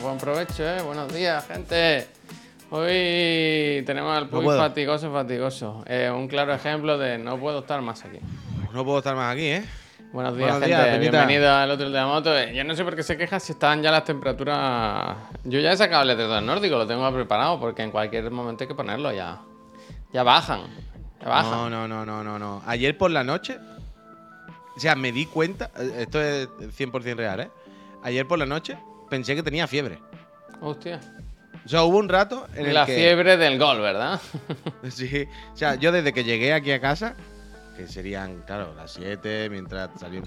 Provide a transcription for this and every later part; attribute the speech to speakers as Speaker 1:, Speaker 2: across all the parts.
Speaker 1: buen provecho, ¿eh? Buenos días, gente. Hoy tenemos al Puy fatigoso, fatigoso. Eh, un claro ejemplo de no puedo estar más aquí.
Speaker 2: No puedo estar más aquí, ¿eh?
Speaker 1: Buenos días, gente. Bienvenido al otro de la moto. Eh, yo no sé por qué se queja si están ya las temperaturas. Yo ya he sacado el letrero nórdico, lo tengo preparado porque en cualquier momento hay que ponerlo ya. Ya bajan. Ya bajan.
Speaker 2: No, no, no, no, no, no. Ayer por la noche. O sea, me di cuenta. Eh, esto es 100% real, ¿eh? Ayer por la noche pensé que tenía fiebre.
Speaker 1: Hostia.
Speaker 2: O sea, hubo un rato en el
Speaker 1: La fiebre del gol, ¿verdad?
Speaker 2: sí. O sea, yo desde que llegué aquí a casa, que serían, claro, las 7, mientras salió...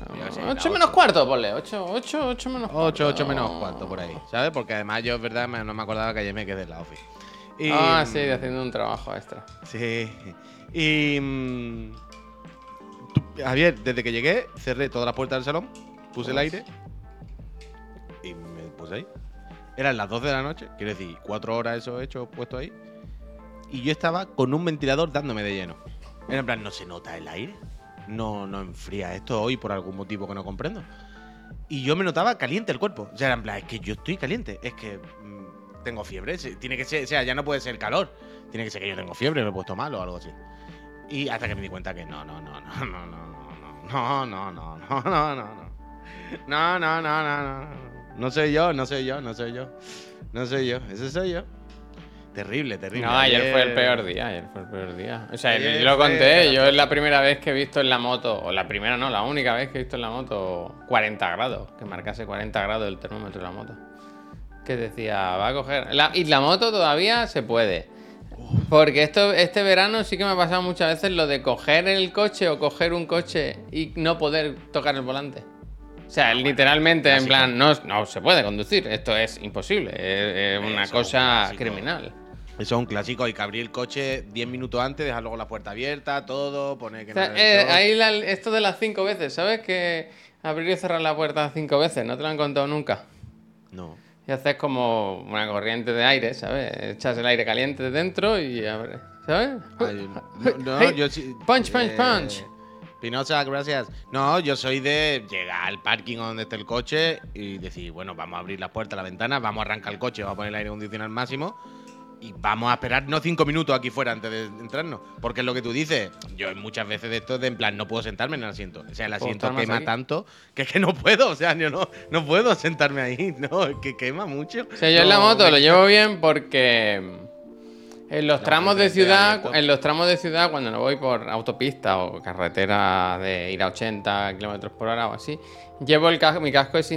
Speaker 1: 8 menos cuarto, ponle. 8, 8, 8 menos cuarto.
Speaker 2: 8, 8 menos cuarto, por ahí, ¿sabes? Porque además yo, es verdad, no me acordaba que ayer me quedé en la office.
Speaker 1: ah, sí, haciendo un trabajo extra.
Speaker 2: Sí. Y... Mm, Javier, desde que llegué, cerré todas las puertas del salón, puse el aire Eran las 12 de la noche, quiero decir, cuatro horas eso he hecho puesto ahí. Y yo estaba con un ventilador dándome de lleno. Era en plan, no se nota el aire. No, no enfría esto hoy por algún motivo que no comprendo. Y yo me notaba caliente el cuerpo. O sea, en plan, es que yo estoy caliente. Es que mm, tengo fiebre. Tiene que ser, o sea, ya no puede ser calor. Tiene que ser que yo tengo fiebre, me he puesto mal o algo así. Y hasta que me di cuenta que no, no, no, no, no, no, no, no, no, no, no, no, no, no. No, no, no, no, no. No soy yo, no soy yo, no soy yo. No soy yo, ese soy yo. Terrible, terrible.
Speaker 1: No, ayer, fue el peor día, ayer fue el peor día. O sea, yo lo conté, yo es la primera vez que he visto en la moto, o la primera no, la única vez que he visto en la moto 40 grados, que marcase 40 grados el termómetro de la moto. Que decía, va a coger... y la moto todavía se puede. Porque esto, este verano sí que me ha pasado muchas veces lo de coger el coche o coger un coche y no poder tocar el volante. O sea, literalmente, en plan, no, no se puede conducir. Esto es imposible. Es, una cosa criminal.
Speaker 2: Eso es un clásico. Hay que abrir el coche 10 minutos antes, dejar luego la puerta abierta, todo, poner que
Speaker 1: eh, Ahí esto de las cinco veces, ¿sabes? Que abrir y cerrar la puerta cinco veces. ¿No te lo han contado nunca?
Speaker 2: No.
Speaker 1: Y haces como una corriente de aire, ¿sabes? Echas el aire caliente de dentro y abres, ¿sabes?
Speaker 2: no, yo sí.
Speaker 1: Punch, punch, eh, punch.
Speaker 2: Pinocha, gracias. No, yo soy de llegar al parking donde esté el coche y decir, bueno, vamos a abrir la puerta, la ventana, vamos a arrancar el coche, vamos a poner el aire acondicionado al máximo y vamos a esperar no cinco minutos aquí fuera antes de entrarnos. Porque es lo que tú dices. Yo muchas veces de esto de en plan, no puedo sentarme en el asiento. O sea, el asiento quema tanto que es que no puedo. O sea, yo no, no puedo sentarme ahí. No, es que quema mucho.
Speaker 1: O sea, yo en la moto lo llevo bien porque en los tramos de ciudad, en los tramos de ciudad, cuando no voy por autopista o carretera de ir a 80 kilómetros por hora o así, llevo el casco, mi casco es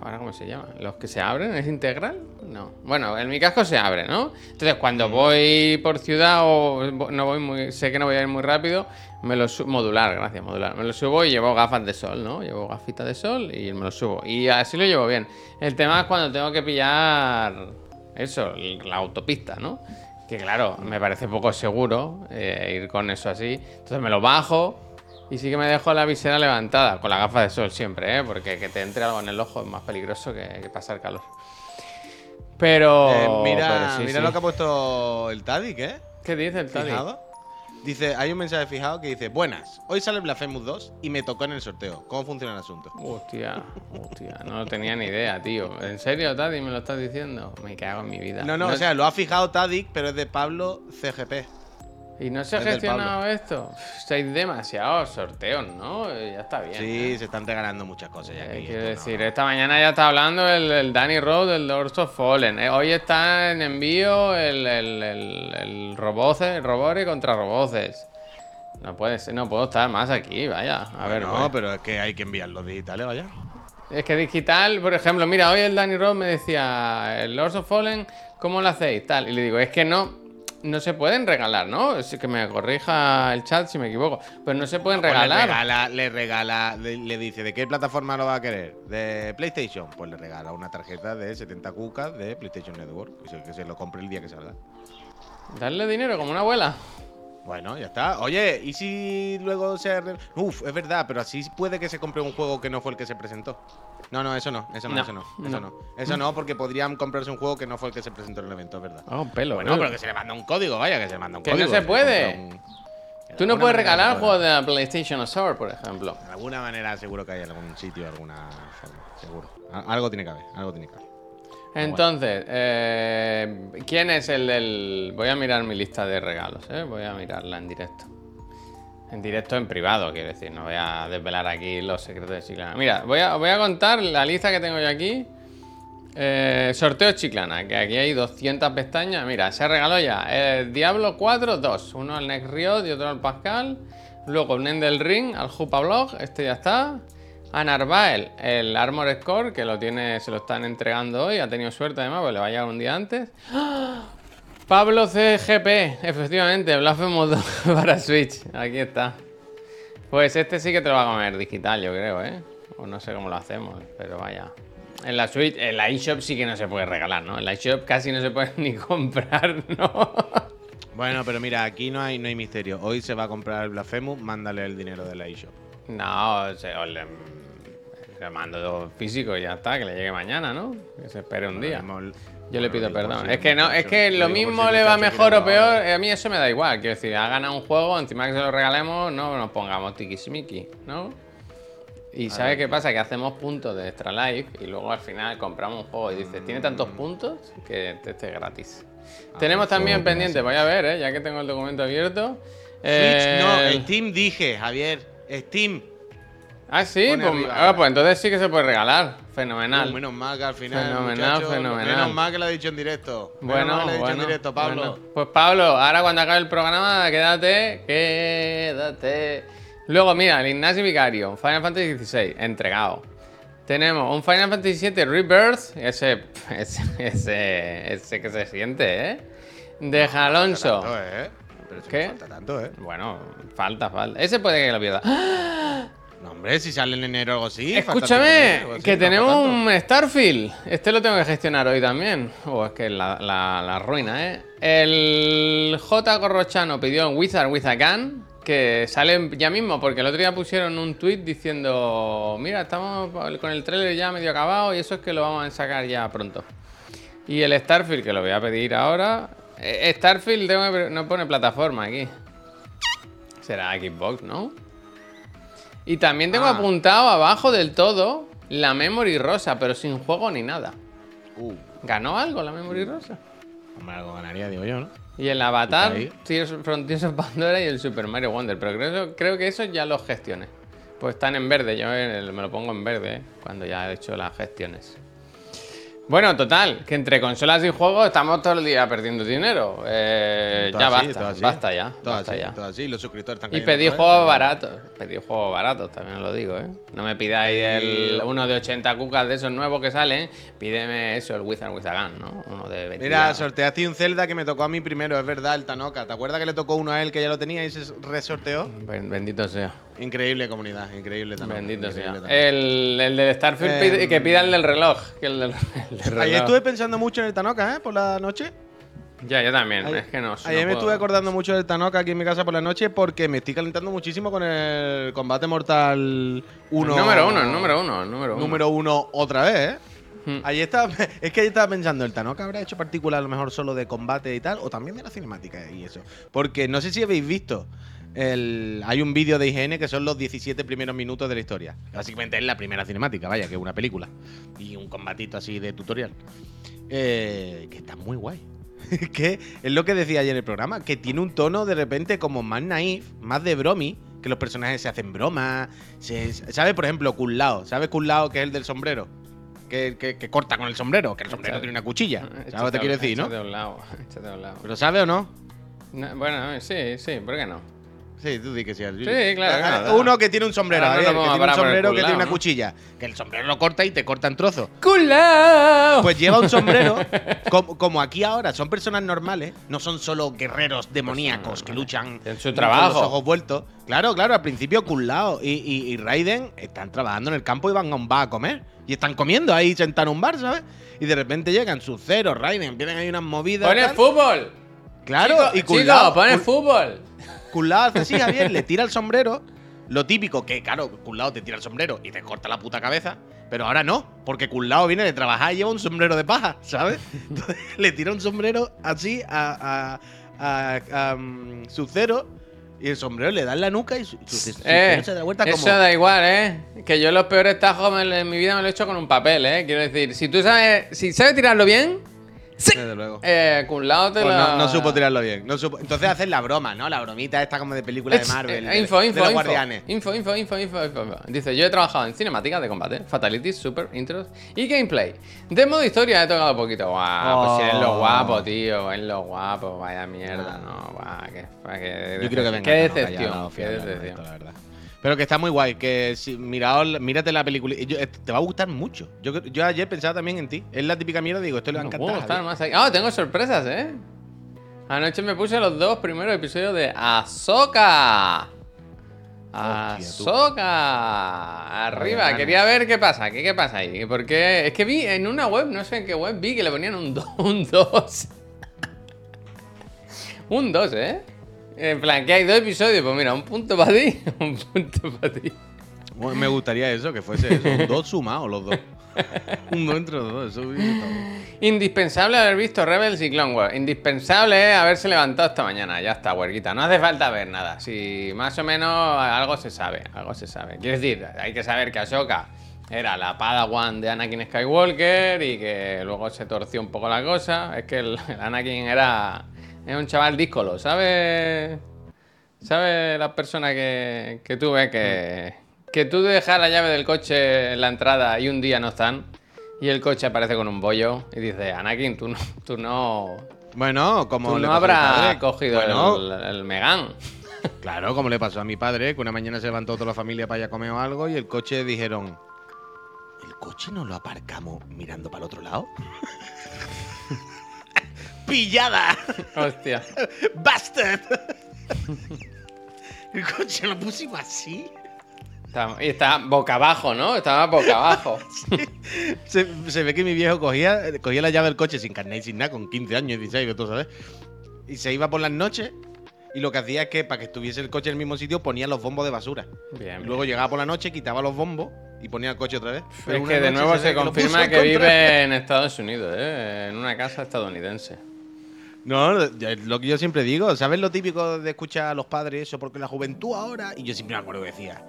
Speaker 1: ahora cómo se llama, los que se abren, ¿es integral? No. Bueno, en mi casco se abre, ¿no? Entonces cuando mm. voy por ciudad o no voy muy, sé que no voy a ir muy rápido, me lo subo, modular, gracias, modular. Me lo subo y llevo gafas de sol, ¿no? Llevo gafitas de sol y me lo subo. Y así lo llevo bien. El tema es cuando tengo que pillar eso, la autopista, ¿no? Que claro, me parece poco seguro eh, ir con eso así. Entonces me lo bajo y sí que me dejo la visera levantada, con la gafa de sol siempre, ¿eh? porque que te entre algo en el ojo es más peligroso que, pasar calor. Pero.
Speaker 2: Eh, mira, mira lo que ha puesto el Tadic, ¿eh?
Speaker 1: ¿Qué dice el Tadic?
Speaker 2: Dice, hay un mensaje fijado que dice, buenas, hoy sale Blasphemous 2 y me tocó en el sorteo. ¿Cómo funciona el asunto?
Speaker 1: Hostia, hostia, no tenía ni idea, tío. ¿En serio, Tadic, me lo estás diciendo? Me cago en mi vida.
Speaker 2: No, no, o sea, lo ha fijado Tadic, pero es de Pablo CGP.
Speaker 1: ¿Y no se ha gestionado esto? Hay demasiados sorteos, ¿no? Ya está bien.
Speaker 2: Sí, se están regalando muchas cosas ya.
Speaker 1: Eh, quiero decir, esta mañana ya está hablando el, Danny Road del Lords of Fallen. Eh, hoy está en envío el, el, el, el Roboce, Robore contra Roboces. No puede ser, no puedo estar más aquí, vaya. A ver,
Speaker 2: no, pero es que hay que enviar los digitales, vaya.
Speaker 1: Es que digital, por ejemplo, mira, hoy el Danny Road me decía, el Lords of Fallen, ¿cómo lo hacéis? Tal. Y le digo, es que no, no se pueden regalar, ¿no? Es que me corrija el chat si me equivoco. Pero no se pueden pues regalar.
Speaker 2: le regala, le, dice, ¿de qué plataforma lo va a querer? ¿De PlayStation? Pues le regala una tarjeta de 70 cucas de PlayStation Network. Que se, que se lo compre el día que salga.
Speaker 1: Darle dinero como una abuela.
Speaker 2: Bueno, ya está. Oye, ¿y si luego se... Uf, es verdad, pero así puede que se compre un juego que no fue el que se presentó. No, no, eso no, eso no, eso no, eso no. Eso no, porque podrían comprarse un juego que no fue el que se presentó en el evento, es verdad.
Speaker 1: Ah, un pelo.
Speaker 2: Bueno, pero que se le manda un código, vaya, que se le manda un
Speaker 1: que
Speaker 2: código.
Speaker 1: Que no se puede. Tú no puedes regalar juegos de la PlayStation Store, por ejemplo.
Speaker 2: De alguna manera seguro que hay algún sitio, alguna forma, seguro. Algo tiene que haber, algo tiene que haber.
Speaker 1: Entonces, eh, ¿quién es el del...? Voy a mirar mi lista de regalos, ¿eh? Voy a mirarla en directo. En directo, en privado, quiero decir. No voy a desvelar aquí los secretos de Chiclana. Mira, voy a, voy a contar la lista que tengo yo aquí. Eh, sorteo Chiclana, que aquí hay 200 pestañas. Mira, se regaló ya el Diablo 4, 2. Uno al Next Riot y otro al Pascal. Luego un Endel Ring al Jupa Blog. Este ya está. A Narvael, el Armor Score, que lo tiene, se lo están entregando hoy. Ha tenido suerte además, porque le va a llegar un día antes. ¡Ah! Pablo CGP, efectivamente, Blasphemous 2 para Switch. Aquí está. Pues este sí que te lo va a comer digital, yo creo, ¿eh? O no sé cómo lo hacemos, pero vaya. En la Switch, en la eShop sí que no se puede regalar, ¿no? En la eShop casi no se puede ni comprar, ¿no?
Speaker 2: Bueno, pero mira, aquí no hay, no hay misterio. Hoy se va a comprar el Blasphemous, mándale el dinero de la eShop.
Speaker 1: No, se, o le, le mando físico y ya está, que le llegue mañana, ¿no? Que se espere un día. Yo le pido perdón. Es que no, es que lo mismo le va mejor o peor. A mí eso me da igual. Quiero decir, ha ganado un juego, encima que se lo regalemos, no nos pongamos tiquismiqui, ¿no? Y ¿sabe qué pasa? Que hacemos puntos de Extra Life y luego al final compramos un juego y dices, tiene tantos puntos que te esté gratis. Tenemos también pendiente, voy a ver, ¿eh? ya que tengo el documento abierto.
Speaker 2: Switch, no, Steam dije, Javier. Steam.
Speaker 1: Ah, sí, pues, ah, pues, entonces sí que se puede regalar. Fenomenal.
Speaker 2: Uh, menos mal que al final.
Speaker 1: Fenomenal, fenomenal.
Speaker 2: Menos mal que lo ha dicho en directo.
Speaker 1: Bueno,
Speaker 2: menos mal que lo ha dicho
Speaker 1: bueno,
Speaker 2: en directo, Pablo.
Speaker 1: bueno. Pues Pablo, ahora cuando acabe el programa, quédate, quédate. Luego, mira, el Ignacio Vicario, Final Fantasy XVI, entregado. Tenemos un Final Fantasy VII Rebirth, ese, ese, ese, ese que se siente, ¿eh? De Alonso.
Speaker 2: Tanto, ¿eh? Pero
Speaker 1: ¿Qué?
Speaker 2: no falta tanto, ¿eh?
Speaker 1: Bueno, falta, falta. Ese puede que lo pierda. ¡Ah!
Speaker 2: No, hombre, si sale en enero o algo así.
Speaker 1: Escúchame,
Speaker 2: algo así,
Speaker 1: que
Speaker 2: no falta
Speaker 1: tenemos un Starfield. Este lo tengo que gestionar hoy también. Oh, es que la, la, la ruina, ¿eh? El J. Corrochano pidió en Wizard with a Gun. Que sale ya mismo, porque el otro día pusieron un tweet diciendo: Mira, estamos con el trailer ya medio acabado y eso es que lo vamos a sacar ya pronto. Y el Starfield, que lo voy a pedir ahora. Eh, Starfield tengo que- no pone plataforma aquí. Será Xbox, ¿no? Y también tengo
Speaker 2: Ah.
Speaker 1: apuntado abajo del todo la Memory Rosa, pero sin juego ni nada.
Speaker 2: Uh,
Speaker 1: ¿Ganó algo la Memory Rosa?
Speaker 2: hombre, algo ganaría, digo yo, ¿no?
Speaker 1: Y el Avatar. Tears, Frontiers of Pandora y el Super Mario Wonder. Pero creo, creo que eso ya los gestioné. Pues están en verde, yo me lo pongo en verde ¿eh? cuando ya he hecho las gestiones. Bueno, total, que entre consolas y juegos estamos todo el día perdiendo dinero. Eh, ya
Speaker 2: así,
Speaker 1: basta, basta ya.
Speaker 2: Todo
Speaker 1: basta
Speaker 2: así,
Speaker 1: ya.
Speaker 2: todo así. Los suscriptores están
Speaker 1: Y pedí juegos baratos. Pedí juegos baratos, también lo digo, ¿eh? No me pidáis el uno de 80 cucas de esos nuevos que salen. Pídeme eso, el Wizard with a Gun, ¿no? Uno de 20.
Speaker 2: Mira, sorteaste un Zelda que me tocó a mí primero, es verdad, el Tanoka. ¿Te acuerdas que le tocó uno a él que ya lo tenía y se resorteó?
Speaker 1: Ben- Bendito sea.
Speaker 2: Increíble comunidad, increíble Tanoka.
Speaker 1: Bendito sea. El, el del Starfield pide- que pida el del reloj. Que el del, el del reloj.
Speaker 2: Ayer estuve pensando mucho en el Tanoka, ¿eh? Por la noche.
Speaker 1: Ya, yo también.
Speaker 2: Ayer,
Speaker 1: es que no.
Speaker 2: ayer
Speaker 1: no
Speaker 2: me
Speaker 1: puedo.
Speaker 2: estuve acordando mucho del Tanoka aquí en mi casa por la noche porque me estoy calentando muchísimo con el combate mortal 1.
Speaker 1: El número uno, el número uno, el número uno.
Speaker 2: Número uno otra vez, ¿eh?
Speaker 1: Hmm.
Speaker 2: Ayer estaba, es que ayer estaba pensando, el Tanoka habrá hecho particular a lo mejor solo de combate y tal, o también de la cinemática y eso. Porque no sé si habéis visto, el, hay un vídeo de IGN que son los 17 primeros minutos de la historia. Básicamente es la primera cinemática, vaya, que es una película. Y un combatito así de tutorial. Eh, que está muy guay. que es lo que decía ayer en el programa, que tiene un tono de repente como más naif, más de bromi, que los personajes se hacen bromas. ¿Sabes? Por ejemplo, Kunlao. ¿Sabes Kunlao que es el del sombrero? Que, que- que corta con el sombrero, que el sombrero tiene una cuchilla. ¿Sabes lo que te quiero decir, no?
Speaker 1: a un lado, a un lado.
Speaker 2: ¿Pero sabe o no?
Speaker 1: No, bueno, sí, sí, ¿por qué no?
Speaker 2: Sí, tú di que sí.
Speaker 1: Sí, claro, claro.
Speaker 2: Uno que tiene un sombrero,
Speaker 1: no
Speaker 2: que tiene un
Speaker 1: parar por el
Speaker 2: sombrero que
Speaker 1: Kunlao,
Speaker 2: tiene una cuchilla. Que el sombrero lo corta y te corta en trozos.
Speaker 1: ¡Culao!
Speaker 2: Pues lleva un sombrero, como, como aquí ahora son personas normales, no son solo guerreros demoníacos que luchan
Speaker 1: Tienen su
Speaker 2: con
Speaker 1: trabajo.
Speaker 2: los ojos vueltos. Claro, claro, al principio Kunlao y, y, y Raiden están trabajando en el campo y van a un bar a comer. Y están comiendo ahí sentados en un bar, ¿sabes? Y de repente llegan sus cero, Raiden, empiezan ahí unas movidas.
Speaker 1: ¡Pone
Speaker 2: tal.
Speaker 1: fútbol!
Speaker 2: Claro,
Speaker 1: Chico,
Speaker 2: y
Speaker 1: chico,
Speaker 2: Kunlao,
Speaker 1: pone
Speaker 2: Kun-
Speaker 1: fútbol.
Speaker 2: Kunlao hace así, Javier, le tira el sombrero. Lo típico, que claro, Kunlao te tira el sombrero y te corta la puta cabeza. Pero ahora no, porque Kunlao viene de trabajar y lleva un sombrero de paja, ¿sabes? Entonces le tira un sombrero así a, a, a, a, um, Sub-Zero Y el sombrero le da en la nuca y su, su- su
Speaker 1: Eh,
Speaker 2: se da vuelta
Speaker 1: eso
Speaker 2: como.
Speaker 1: da igual, ¿eh? Que yo los peores tajos en mi vida me lo he hecho con un papel, ¿eh? Quiero decir, si tú sabes, si sabes tirarlo bien, sí.
Speaker 2: Desde luego.
Speaker 1: Eh, Cunlao te
Speaker 2: Pues
Speaker 1: lo...
Speaker 2: no, no supo tirarlo bien. no supo- Entonces hacen la broma, ¿no? La bromita esta como de película de
Speaker 1: Ech,
Speaker 2: Marvel.
Speaker 1: eh,
Speaker 2: de-
Speaker 1: info,
Speaker 2: de
Speaker 1: info,
Speaker 2: los
Speaker 1: info,
Speaker 2: guardianes.
Speaker 1: info, info, info, info, info, info. Dice, yo he trabajado en cinemáticas de combate, fatalities, super, intros y gameplay. De modo historia he tocado poquito. Guau, pues si es lo
Speaker 2: Oh.
Speaker 1: guapo, tío, es lo guapo, vaya mierda, no, guau, qué, qué,
Speaker 2: Yo creo que venga.
Speaker 1: Qué
Speaker 2: que
Speaker 1: decepción, qué decepción.
Speaker 2: la verdad. Pero que está muy guay, que si, miraos- mírate la película. yo- eh, te va a gustar mucho. Yo, yo ayer pensaba también en ti. Es la típica mierda, digo, esto le va a encantar.
Speaker 1: Ah, tengo sorpresas, ¿eh? Anoche me puse los dos primeros episodios de Ahsoka. Ahsoka. Arriba. Quería ver qué pasa. ¿Qué, qué pasa ahí? Porque es que vi en una web, no sé en qué web, vi que le ponían un 2. Un 2. un 2, ¿eh? En plan, que hay dos episodios. Pues mira, un punto para ti. Un punto para ti.
Speaker 2: Bueno, Me gustaría eso, que fuese eso. dos sumados los dos. un dos entre los dos. Eso.
Speaker 1: Indispensable haber visto Rebels y Clone Wars. Indispensable haberse levantado esta mañana. Ya está, huerquita. No hace falta ver nada. Si más o menos algo se sabe. Algo se sabe. Quiero decir, hay que saber que Ahsoka era la Padawan de Anakin Skywalker y que luego se torció un poco la cosa. Es que el Anakin era, era un chaval díscolo, ¿sabes? ¿Sabes la persona que, que tú ves que, que tú dejas la llave del coche en la entrada y un día no están? Y el coche aparece con un bollo y dice, Anakin, tú no, tú no,
Speaker 2: Bueno, como
Speaker 1: tú no
Speaker 2: padre.
Speaker 1: cogido
Speaker 2: Bueno,
Speaker 1: el, el Megan.
Speaker 2: Claro, como le pasó a mi padre, que una mañana se levantó toda la familia para ir a comer o algo y el coche dijeron. ¿El coche no lo aparcamos mirando para el otro lado? ¡Pillada!
Speaker 1: Hostia.
Speaker 2: ¡Bastard! el coche lo pusimos así.
Speaker 1: Y está boca abajo, ¿no? Estaba boca abajo.
Speaker 2: Se, se ve que mi viejo cogía, cogía la llave del coche sin carnet y sin nada, con 15 años, 16, tú sabes. Y se iba por las noches y lo que hacía es que para que estuviese el coche en el mismo sitio ponía los bombos de basura.
Speaker 1: Bien,
Speaker 2: luego llegaba por la noche, quitaba los bombos y ponía el coche otra vez. Pero
Speaker 1: Es que de nuevo se confirma que
Speaker 2: contra-
Speaker 1: vive en Estados Unidos, ¿eh? En una casa estadounidense.
Speaker 2: No, lo que yo siempre digo, ¿sabes lo típico de escuchar a los padres eso? Porque la juventud ahora. Y yo siempre me acuerdo que decía,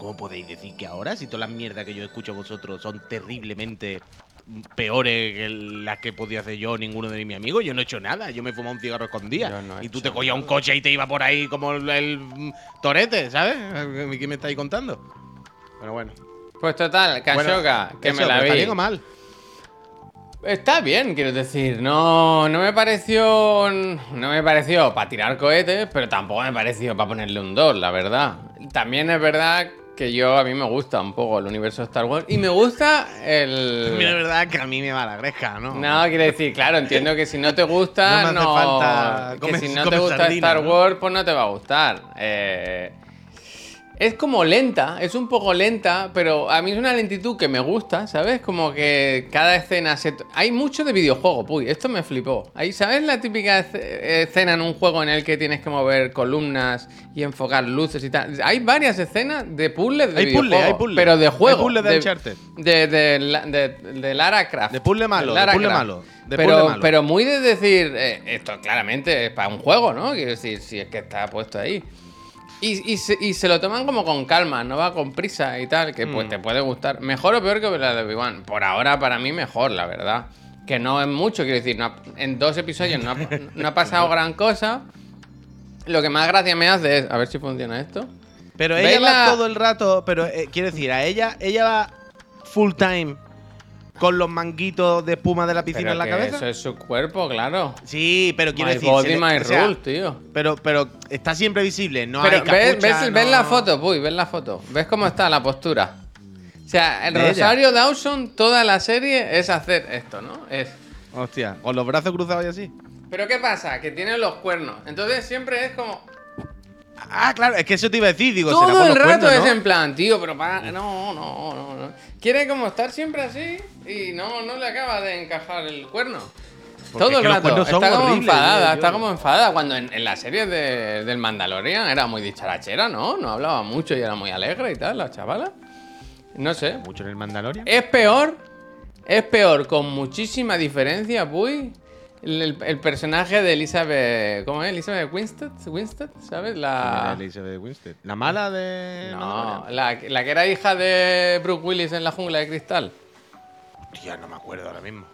Speaker 2: ¿cómo podéis decir que ahora, si todas las mierdas que yo escucho a vosotros son terriblemente peores que las que podía hacer yo o ninguno de mis amigos? Yo no he hecho nada, yo me fumaba un cigarro escondida.
Speaker 1: No
Speaker 2: y tú te cogías un coche y te iba por ahí como el, el, torete, ¿sabes? ¿Qué me estáis contando? Pero bueno.
Speaker 1: Pues total, Kashoka, que
Speaker 2: eso,
Speaker 1: me la vi.
Speaker 2: ¿Está bien o mal?
Speaker 1: Está bien, quiero decir, no, no me pareció. No me pareció para tirar cohetes, pero tampoco me pareció para ponerle un 2, la verdad. También es verdad que yo a mí me gusta un poco el universo de Star Wars y me gusta el.
Speaker 2: Mira, verdad que a mí me va la gresca, ¿no?
Speaker 1: No, quiero decir, claro, entiendo que si no te gusta,
Speaker 2: No
Speaker 1: no.
Speaker 2: falta
Speaker 1: que si no te gusta
Speaker 2: sardina,
Speaker 1: Star
Speaker 2: ¿no?
Speaker 1: Wars, pues no te va a gustar. Eh, es como lenta, es un poco lenta, pero a mí es una lentitud que me gusta, ¿sabes? Como que cada escena se... Hay mucho de videojuego, puy, esto me flipó. Ahí, ¿sabes la típica esce- escena en un juego en el que tienes que mover columnas y enfocar luces y tal? Hay varias escenas de puzzles de
Speaker 2: Hay puzzle,
Speaker 1: videojuego,
Speaker 2: hay puzzle.
Speaker 1: pero de
Speaker 2: Hay
Speaker 1: juego.
Speaker 2: puzzle de Uncharted.
Speaker 1: De, de, de- de Lara Croft.
Speaker 2: De puzzle malo, de puzzle malo,
Speaker 1: pero,
Speaker 2: malo.
Speaker 1: pero muy de decir, eh, esto claramente es para un juego, ¿no? Quiero decir, si es que está puesto ahí. Y, y se, y se lo toman como con calma, no va con prisa y tal, que
Speaker 2: Mm.
Speaker 1: pues te puede gustar. Mejor o peor que la de Obi-Wan. Por ahora, para mí, mejor, la verdad. Que no es mucho, quiero decir, no ha- en dos episodios no ha, no ha pasado gran cosa. Lo que más gracia me hace es, a ver si funciona esto.
Speaker 2: Pero
Speaker 1: ¿Veis
Speaker 2: ella va todo el rato, pero eh, quiero decir, a ella, ella va full time con los manguitos de espuma de la piscina
Speaker 1: Pero
Speaker 2: en la
Speaker 1: que
Speaker 2: cabeza.
Speaker 1: Eso es su cuerpo, claro.
Speaker 2: Sí, pero quiero
Speaker 1: My
Speaker 2: decir.
Speaker 1: body,
Speaker 2: le-
Speaker 1: my
Speaker 2: o sea,
Speaker 1: rules, tío.
Speaker 2: Pero, pero está siempre visible, no
Speaker 1: Pero
Speaker 2: hay
Speaker 1: ves,
Speaker 2: capucha,
Speaker 1: ves-
Speaker 2: no-
Speaker 1: ves la foto, Puy, ves la foto. ¿Ves cómo está la postura? O sea, el
Speaker 2: De ella.
Speaker 1: Rosario Dawson, toda la serie es hacer esto, ¿no? Es.
Speaker 2: Hostia, con los brazos cruzados y así.
Speaker 1: Pero ¿qué pasa? Que tiene los cuernos. Entonces siempre es como.
Speaker 2: Ah, claro, es que eso te iba a decir, digo, será
Speaker 1: Todo
Speaker 2: por
Speaker 1: el
Speaker 2: los
Speaker 1: rato
Speaker 2: cuernos,
Speaker 1: es
Speaker 2: ¿no?
Speaker 1: en plan, tío, pero para. No, no, no, no. Quiere como estar siempre así y no, no le acaba de encajar el cuerno.
Speaker 2: Porque
Speaker 1: Todo
Speaker 2: es
Speaker 1: el
Speaker 2: que los
Speaker 1: rato.
Speaker 2: cuernos son
Speaker 1: Está como
Speaker 2: horribles,
Speaker 1: enfadada,
Speaker 2: tío,
Speaker 1: está
Speaker 2: yo-
Speaker 1: como enfadada. Cuando en, en la serie de- del Mandalorian era muy dicharachera, ¿no? No hablaba mucho y era muy alegre y tal, la chavala. No sé.
Speaker 2: Mucho en el Mandalorian.
Speaker 1: Es peor, es peor con muchísima diferencia, Puy, El, el personaje de Elizabeth. ¿Cómo es? Elizabeth Winstead, Winstead ¿sabes?
Speaker 2: ¿Quién
Speaker 1: La.
Speaker 2: Elizabeth Winstead? ¿La mala de.?
Speaker 1: No, la, la que era hija de Brooke Willis en la jungla de cristal.
Speaker 2: Tía, no me acuerdo ahora mismo.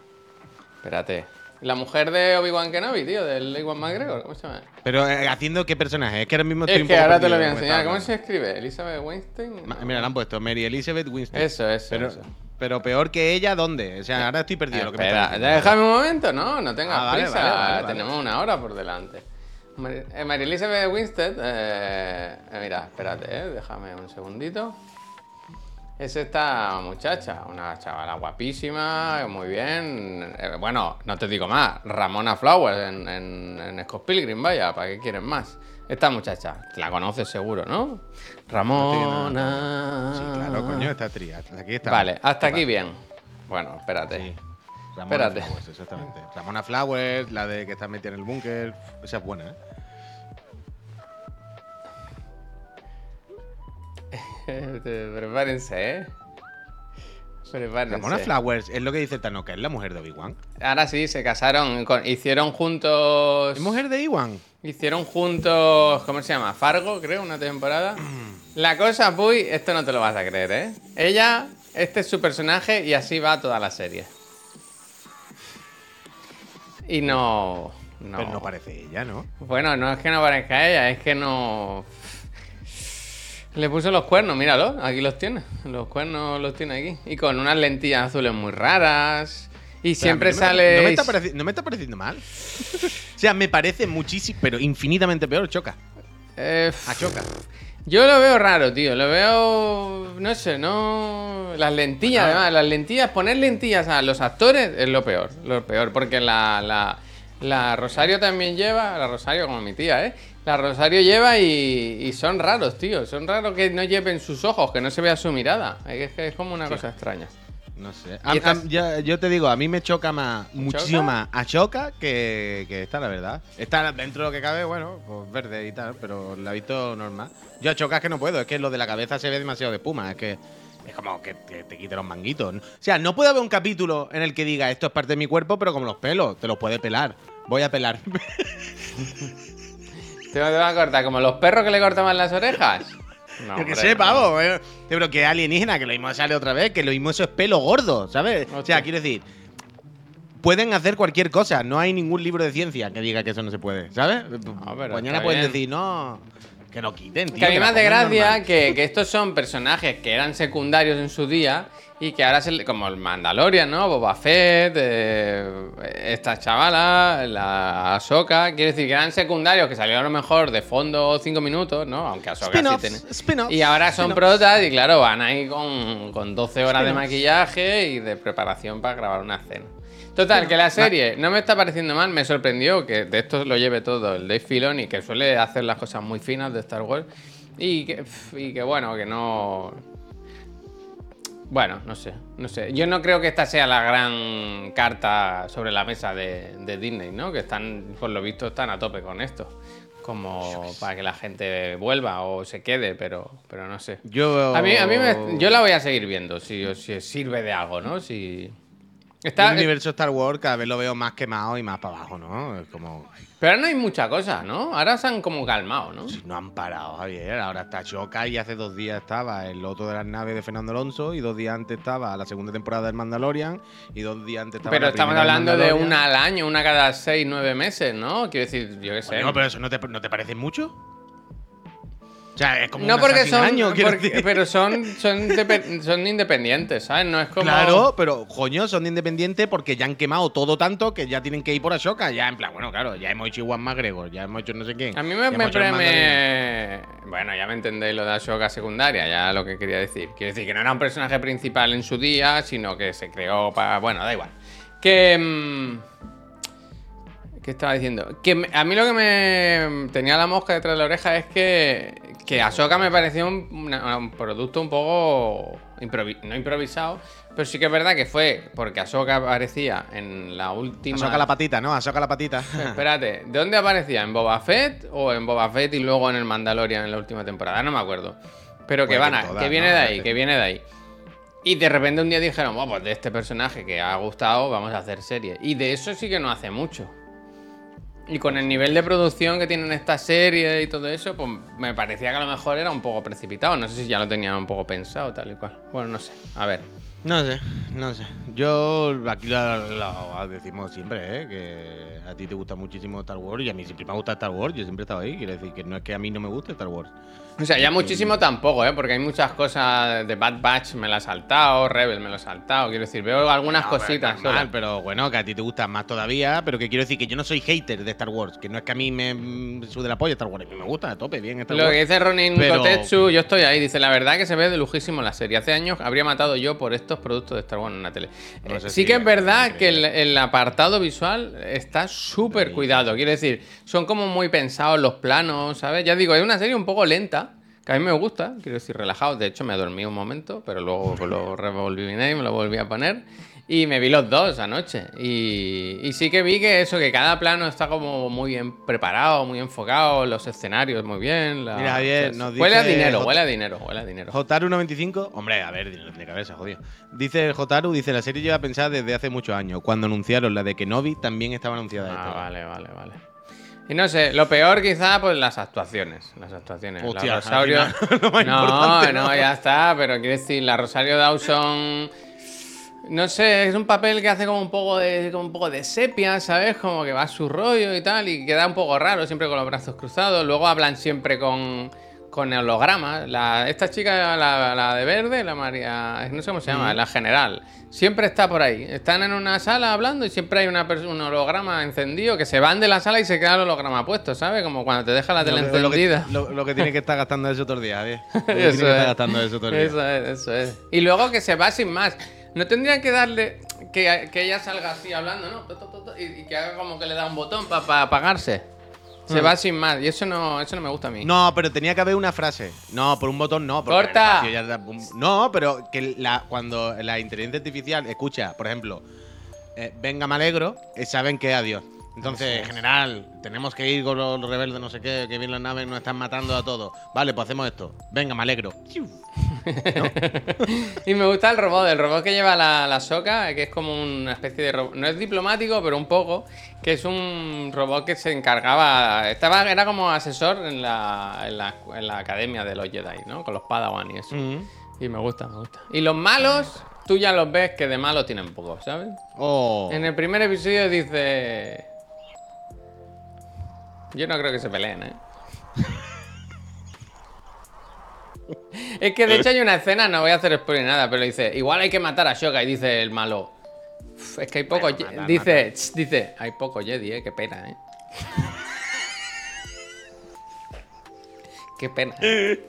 Speaker 1: Espérate. La mujer de Obi-Wan Kenobi, tío, del Iwan McGregor. ¿Cómo se llama?
Speaker 2: Pero eh, haciendo qué personaje? Es que ahora mismo estoy
Speaker 1: Es
Speaker 2: un
Speaker 1: que
Speaker 2: poco
Speaker 1: ahora te lo voy a enseñar. ¿Cómo se escribe? ¿Elizabeth Weinstein?
Speaker 2: Ma- Mira, le han puesto Mary Elizabeth Winstead.
Speaker 1: Eso, eso.
Speaker 2: Pero,
Speaker 1: eso.
Speaker 2: Pero peor que ella, ¿dónde? O sea, ahora estoy perdido. lo que me
Speaker 1: Espera,
Speaker 2: diciendo.
Speaker 1: déjame un momento, no, no tengas
Speaker 2: Ah, vale,
Speaker 1: prisa.
Speaker 2: vale, vale, vale.
Speaker 1: Tenemos una hora por delante. Mari- eh, María Elizabeth Winstead, eh, eh, mira, espérate, eh, déjame un segundito. Es esta muchacha, una chavala guapísima, muy bien. eh, bueno, no te digo más, Ramona Flowers en, en, en Scott Pilgrim, vaya, ¿para qué quieren más? Esta muchacha, la conoces seguro, ¿no? Ramona.
Speaker 2: Sí, claro, coño, esta tría. Aquí está.
Speaker 1: Vale, hasta aquí bien. Bueno, espérate.
Speaker 2: Sí. Ramona
Speaker 1: Espérate.
Speaker 2: Flowers, exactamente. Ramona Flowers, la de que está metida en el búnker. Esa es buena, ¿eh?
Speaker 1: Prepárense, ¿eh? Prepárense.
Speaker 2: Ramona Flowers es lo que dice Tanoka, es la mujer de Obi-Wan.
Speaker 1: Ahora sí, se casaron, con- hicieron juntos...
Speaker 2: ¿Es mujer de Iwan?
Speaker 1: Hicieron juntos, ¿cómo se llama? Fargo, creo, una temporada. La cosa, Puy, esto no te lo vas a creer, ¿eh? Ella, este es su personaje y así va toda la serie. Y no... No.
Speaker 2: Pero no parece ella, ¿no?
Speaker 1: Bueno, no es que no parezca ella, es que no. Le puso los cuernos, míralo, aquí los tiene. Los cuernos los tiene aquí. Y con unas lentillas azules muy raras. Y siempre
Speaker 2: Pero
Speaker 1: sale.
Speaker 2: No me, está pareci- no me está pareciendo mal. o sea, me parece muchísimo, pero infinitamente peor, choca.
Speaker 1: Eh,
Speaker 2: A choca.
Speaker 1: yo lo veo raro, tío. Lo veo. No sé, no. Las lentillas, además, las lentillas, poner lentillas a los actores es lo peor. Lo peor, porque la. la la Rosario también lleva, la Rosario como mi tía, ¿eh? La Rosario lleva y, y son raros, tío. Son raros que no lleven sus ojos, que no se vea su mirada. Es que es como una cosa extraña.
Speaker 2: No sé.
Speaker 1: ¿Y
Speaker 2: A-
Speaker 1: estas-
Speaker 2: a- ya- yo te digo, a mí me choca más, muchísimo
Speaker 1: choca?
Speaker 2: más a choca que, que esta, la verdad. Está dentro de lo que cabe, bueno, pues verde y tal, pero la he visto normal. Yo a choca es que no puedo, es que lo de la cabeza se ve demasiado de espuma, es que es como que te, te quite los manguitos. O sea, no puede haber un capítulo en el que diga esto es parte de mi cuerpo, pero como los pelos, te los puede pelar. Voy a pelar.
Speaker 1: Te te va a cortar como los perros que le cortaban las orejas. No,
Speaker 2: Yo que sé, pavo. eh. Pero que alienígena, que lo mismo sale otra vez, que lo mismo eso es pelo gordo, ¿sabes? O sea, quiero decir, pueden hacer cualquier cosa. No hay ningún libro de ciencia que diga que eso no se puede, ¿sabes? Mañana pueden
Speaker 1: bien.
Speaker 2: decir, no, que lo quiten, tío.
Speaker 1: Que a mí me hace gracia que, que estos son personajes que eran secundarios en su día y que ahora se le- como el Mandalorian, ¿no? Boba Fett, eh, esta chavala, la Ahsoka, quiere decir que eran secundarios que salieron a lo mejor de fondo cinco minutos, ¿no? Aunque Ahsoka sí tiene. Y ahora son protas y claro, van ahí con, con 12 horas de maquillaje y de preparación para grabar una escena. Total, que la serie no me está pareciendo mal, me sorprendió que de esto lo lleve todo el Dave Filoni, que suele hacer las cosas muy finas de Star Wars. Y que, y que bueno, que no. Bueno, no sé, no sé. Yo no creo que esta sea la gran carta sobre la mesa de, de Disney, ¿no? Que están, por lo visto, están a tope con esto. Como para que la gente vuelva o se quede, pero, pero no sé.
Speaker 2: Yo.
Speaker 1: A mí, a mí me- yo la voy a seguir viendo, si, si sirve de algo, ¿no? Si. Está,
Speaker 2: el universo Star Wars cada vez lo veo más quemado y más para abajo, ¿no? Es como.
Speaker 1: pero no hay mucha cosa, ¿no? Ahora se han como calmado, ¿no?
Speaker 2: Si no han parado, Javier. Ahora está Choca y hace dos días estaba el loto de las naves de Fernando Alonso y dos días antes estaba la segunda temporada del Mandalorian y dos días antes estaba
Speaker 1: Pero
Speaker 2: la
Speaker 1: estamos hablando de una al año, una cada seis, nueve meses, ¿no? Quiero decir, yo qué sé.
Speaker 2: No, pero eso no te, no te parece mucho. O sea, es como
Speaker 1: No
Speaker 2: una
Speaker 1: porque son,
Speaker 2: año,
Speaker 1: porque- pero son, son, son independientes, ¿sabes? No es como.
Speaker 2: Claro, pero coño, son de independiente porque ya han quemado todo tanto que ya tienen que ir por Ashoka. Ya, en plan, bueno, claro, ya hemos hecho Iwan McGregor, ya hemos hecho no sé quién.
Speaker 1: A mí me, me, Bueno, ya me entendéis lo de Ashoka secundaria, ya lo que quería decir. Quiero decir que no era un personaje principal en su día, sino que se creó para. Bueno, da igual. Que. mm, ¿Qué estaba diciendo? Que a mí lo que me tenía la mosca detrás de la oreja es que. Que Ahsoka me pareció un, una- un producto un poco. improvi- no improvisado, pero sí que es verdad que fue porque Ahsoka aparecía en la última.
Speaker 2: Ashoka la patita, ¿no? Ashoka la patita.
Speaker 1: Espérate, ¿de dónde aparecía? ¿En Boba Fett o en Boba Fett y luego en el Mandalorian en la última temporada? No me acuerdo. Pero que van a,
Speaker 2: todas,
Speaker 1: que viene
Speaker 2: ¿no?
Speaker 1: de ahí, que viene de ahí. Y de repente un día dijeron, bueno, pues de este personaje que ha gustado vamos a hacer serie. Y de eso sí que no hace mucho. Y con el nivel de producción que tienen esta serie y todo eso, pues me parecía que a lo mejor era un poco precipitado. No sé si ya lo tenían un poco pensado, tal y cual. Bueno, no sé. A ver.
Speaker 2: No sé, no sé. Yo aquí lo, lo decimos siempre, ¿eh? que a ti te gusta muchísimo Star Wars y a mí siempre me ha gustado Star Wars. Yo siempre he estado ahí. Quiero decir que no es que a mí no me guste Star Wars.
Speaker 1: O sea, ya muchísimo tampoco, ¿eh? Porque hay muchas cosas de Bad Batch me la he saltado, Rebel me lo he saltado. Quiero decir, veo algunas
Speaker 2: No, pero
Speaker 1: cositas.
Speaker 2: normal,
Speaker 1: solo.
Speaker 2: pero bueno, que a ti te gusta más todavía. Pero que quiero decir que yo no soy hater de Star Wars. Que no es que a mí me mm, sude la polla Star Wars. A mí me gusta, a tope, bien Star
Speaker 1: Lo
Speaker 2: Wars.
Speaker 1: que dice Ronin
Speaker 2: Pero-
Speaker 1: Kotetsu, yo estoy ahí. Dice, la verdad que se ve de lujísimo la serie. Hace años habría matado yo por productos de Star Wars en la tele.
Speaker 2: No
Speaker 1: Eh,
Speaker 2: sé
Speaker 1: sí
Speaker 2: si
Speaker 1: que es verdad que el, el apartado visual está súper cuidado. Quiero decir, son como muy pensados los planos, ¿sabes? Ya digo, es una serie un poco lenta. Que a mí me gusta, quiero decir, relajado. De hecho, me dormí un momento, pero luego lo revolviné y me lo volví a poner. Y me vi los dos anoche. Y, y sí que vi que eso, que cada plano está como muy bien preparado, muy enfocado, los escenarios muy bien. la-
Speaker 2: Mira, Javier, nos
Speaker 1: Huele a dinero,
Speaker 2: J-
Speaker 1: huele a dinero, huele a dinero.
Speaker 2: Jotaru95, hombre, a ver, dinero tiene cabeza, jodido. Dice el Jotaru, dice, la serie lleva pensada desde hace muchos años. Cuando anunciaron la de Kenobi, también estaba anunciada
Speaker 1: Ah,
Speaker 2: esta.
Speaker 1: vale, vale, vale. Y no sé, lo peor quizá, pues las actuaciones. Las actuaciones.
Speaker 2: Hostia,
Speaker 1: la Rosario. no, no,
Speaker 2: ¿no?
Speaker 1: ya está, pero quiero decir, la Rosario Dawson. No sé, es un papel que hace como un poco de, como un poco de sepia, ¿sabes? Como que va a su rollo y tal, y queda un poco raro, siempre con los brazos cruzados. Luego hablan siempre con, con hologramas. La, esta chica, la, la de verde, la María, no sé cómo se llama, la general, siempre está por ahí. Están en una sala hablando y siempre hay una un holograma encendido que se van de la sala y se queda el holograma puesto, ¿sabes? Como cuando te deja la tele
Speaker 2: Lo que- lo que-
Speaker 1: encendida.
Speaker 2: Lo, lo que tiene que estar gastando eso todo el día. Lo que tiene
Speaker 1: Eso
Speaker 2: que estar
Speaker 1: es.
Speaker 2: gastando eso todo el día.
Speaker 1: Eso es, eso es. Y luego que se va sin más. No tendrían que darle. Que, que ella salga así hablando, ¿no? Y, y que haga como que le da un botón para apagarse. Se va sin más. Y eso no, eso no me gusta a mí.
Speaker 2: Mm. No, pero tenía que haber una frase. No, por un botón no.
Speaker 1: ¡Corta!
Speaker 2: da- No, pero que la, cuando la inteligencia artificial escucha, por ejemplo, eh, venga, me alegro, eh, saben que adiós. Entonces, en general, tenemos que ir con los rebeldes, no sé qué, que vienen las naves, nos están matando a todos. Vale, pues hacemos esto. Venga, me alegro.
Speaker 1: Y me gusta el robot, el robot que lleva la, la soca, que es como una especie de robot. No es diplomático, pero un poco. Que es un robot que se encargaba. Estaba, era como asesor en la, en la, en la academia de los Jedi, ¿no? Con los Padawan y eso.
Speaker 2: Mm.
Speaker 1: Y me gusta, me gusta. Y los malos, tú ya los ves que de malos tienen poco, ¿sabes?
Speaker 2: Oh.
Speaker 1: En el primer episodio dice. Yo no creo que se peleen, ¿eh? es que de hecho hay una escena, no voy a hacer spoiler nada, pero dice, igual hay que matar a Shoka y dice el malo. "Uf, Es que hay poco.
Speaker 2: Bueno,
Speaker 1: Ye-".
Speaker 2: matar,
Speaker 1: dice, "Ch", dice, hay poco Jedi, eh, qué pena, eh. qué pena. eh".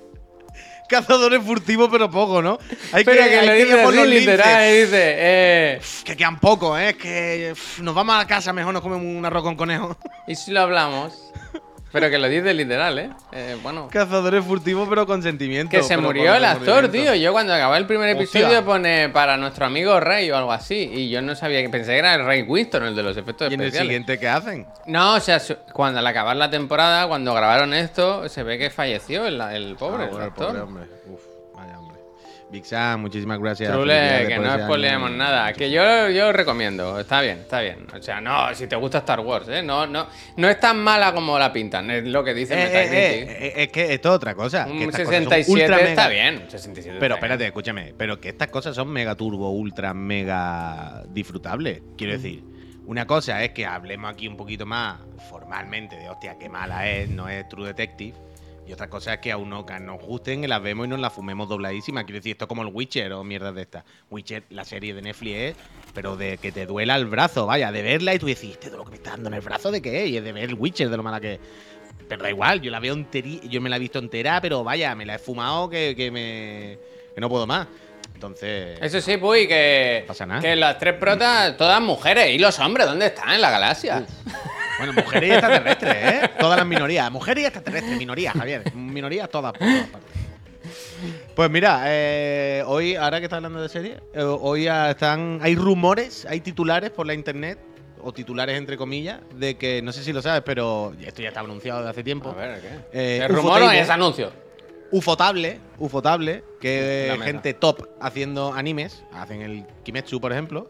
Speaker 2: Cazadores furtivos, pero poco, ¿no? Hay
Speaker 1: Pero que,
Speaker 2: hay
Speaker 1: lo
Speaker 2: ir
Speaker 1: dice
Speaker 2: por los
Speaker 1: literal, eh, dice, eh.
Speaker 2: Que quedan pocos, ¿eh? Es que uf, nos vamos a la casa, mejor nos comemos un arroz con conejo.
Speaker 1: ¿Y si lo hablamos? Pero que lo dice literal, ¿eh? Eh, bueno.
Speaker 2: Cazadores furtivos, pero con sentimiento.
Speaker 1: Que se murió el actor, tío. Yo cuando acabé el primer
Speaker 2: Hostia.
Speaker 1: episodio pone para nuestro amigo Rey o algo así. Y yo no sabía que pensé que era el Rey Winston, el de los efectos
Speaker 2: ¿Y en el
Speaker 1: especiales.
Speaker 2: siguiente qué hacen?
Speaker 1: No, o sea, cuando al acabar la temporada, cuando grabaron esto, se ve que falleció el, el pobre,
Speaker 2: Ah,
Speaker 1: el
Speaker 2: bueno,
Speaker 1: actor.
Speaker 2: pobre hombre. Uf. Big Sam, muchísimas gracias.
Speaker 1: Trule, que no
Speaker 2: año.
Speaker 1: nada. Que yo, yo recomiendo, está bien, está bien. O sea, no, si te gusta Star Wars, ¿eh? No, no, no es tan mala como la pintan, es lo que dice
Speaker 2: Eh, eh, eh, es que esto es otra cosa. que
Speaker 1: Un
Speaker 2: estas cosas son
Speaker 1: 67
Speaker 2: ultra
Speaker 1: está
Speaker 2: mega-
Speaker 1: bien. un 67
Speaker 2: Pero
Speaker 1: está bien.
Speaker 2: espérate, escúchame. Pero que estas cosas son mega turbo, ultra, mega disfrutables. Quiero decir, una cosa es que hablemos aquí un poquito más formalmente de hostia, qué mala es, no es True Detective. Y otra cosa es que a uno que nos gusten las vemos y nos las fumemos dobladísimas. Quiero decir, esto es como el Witcher o mierdas de estas. Witcher, la serie de Netflix es, pero de que te duela el brazo, vaya, de verla y tú decís, ¿este de lo que me está dando en el brazo de qué? Y es de ver el Witcher, de lo mala que es. Pero da igual, yo la veo entera, yo me la he visto entera, pero vaya, me la he fumado que, que me. que no puedo más. Entonces.
Speaker 1: Eso sí, Puy, que,
Speaker 2: pasa nada.
Speaker 1: que las tres protas, todas mujeres. ¿Y los hombres dónde están en la galaxia?
Speaker 2: Bueno, mujeres y extraterrestres, ¿eh? Todas las minorías. Mujeres y extraterrestres, minorías, Javier. Minorías todas, por todas partes. Pues mira, eh, hoy, ahora que estás hablando de serie, eh, hoy están. Hay rumores, hay titulares por la internet, o titulares entre comillas, de que, no sé si lo sabes, pero esto ya está anunciado de hace tiempo.
Speaker 1: A ver, ¿qué?
Speaker 2: Eh,
Speaker 1: ¿Es
Speaker 2: UFO
Speaker 1: rumor o es anuncio?
Speaker 2: Ufotable, Ufotable, que gente top haciendo animes, hacen el Kimetsu, por ejemplo.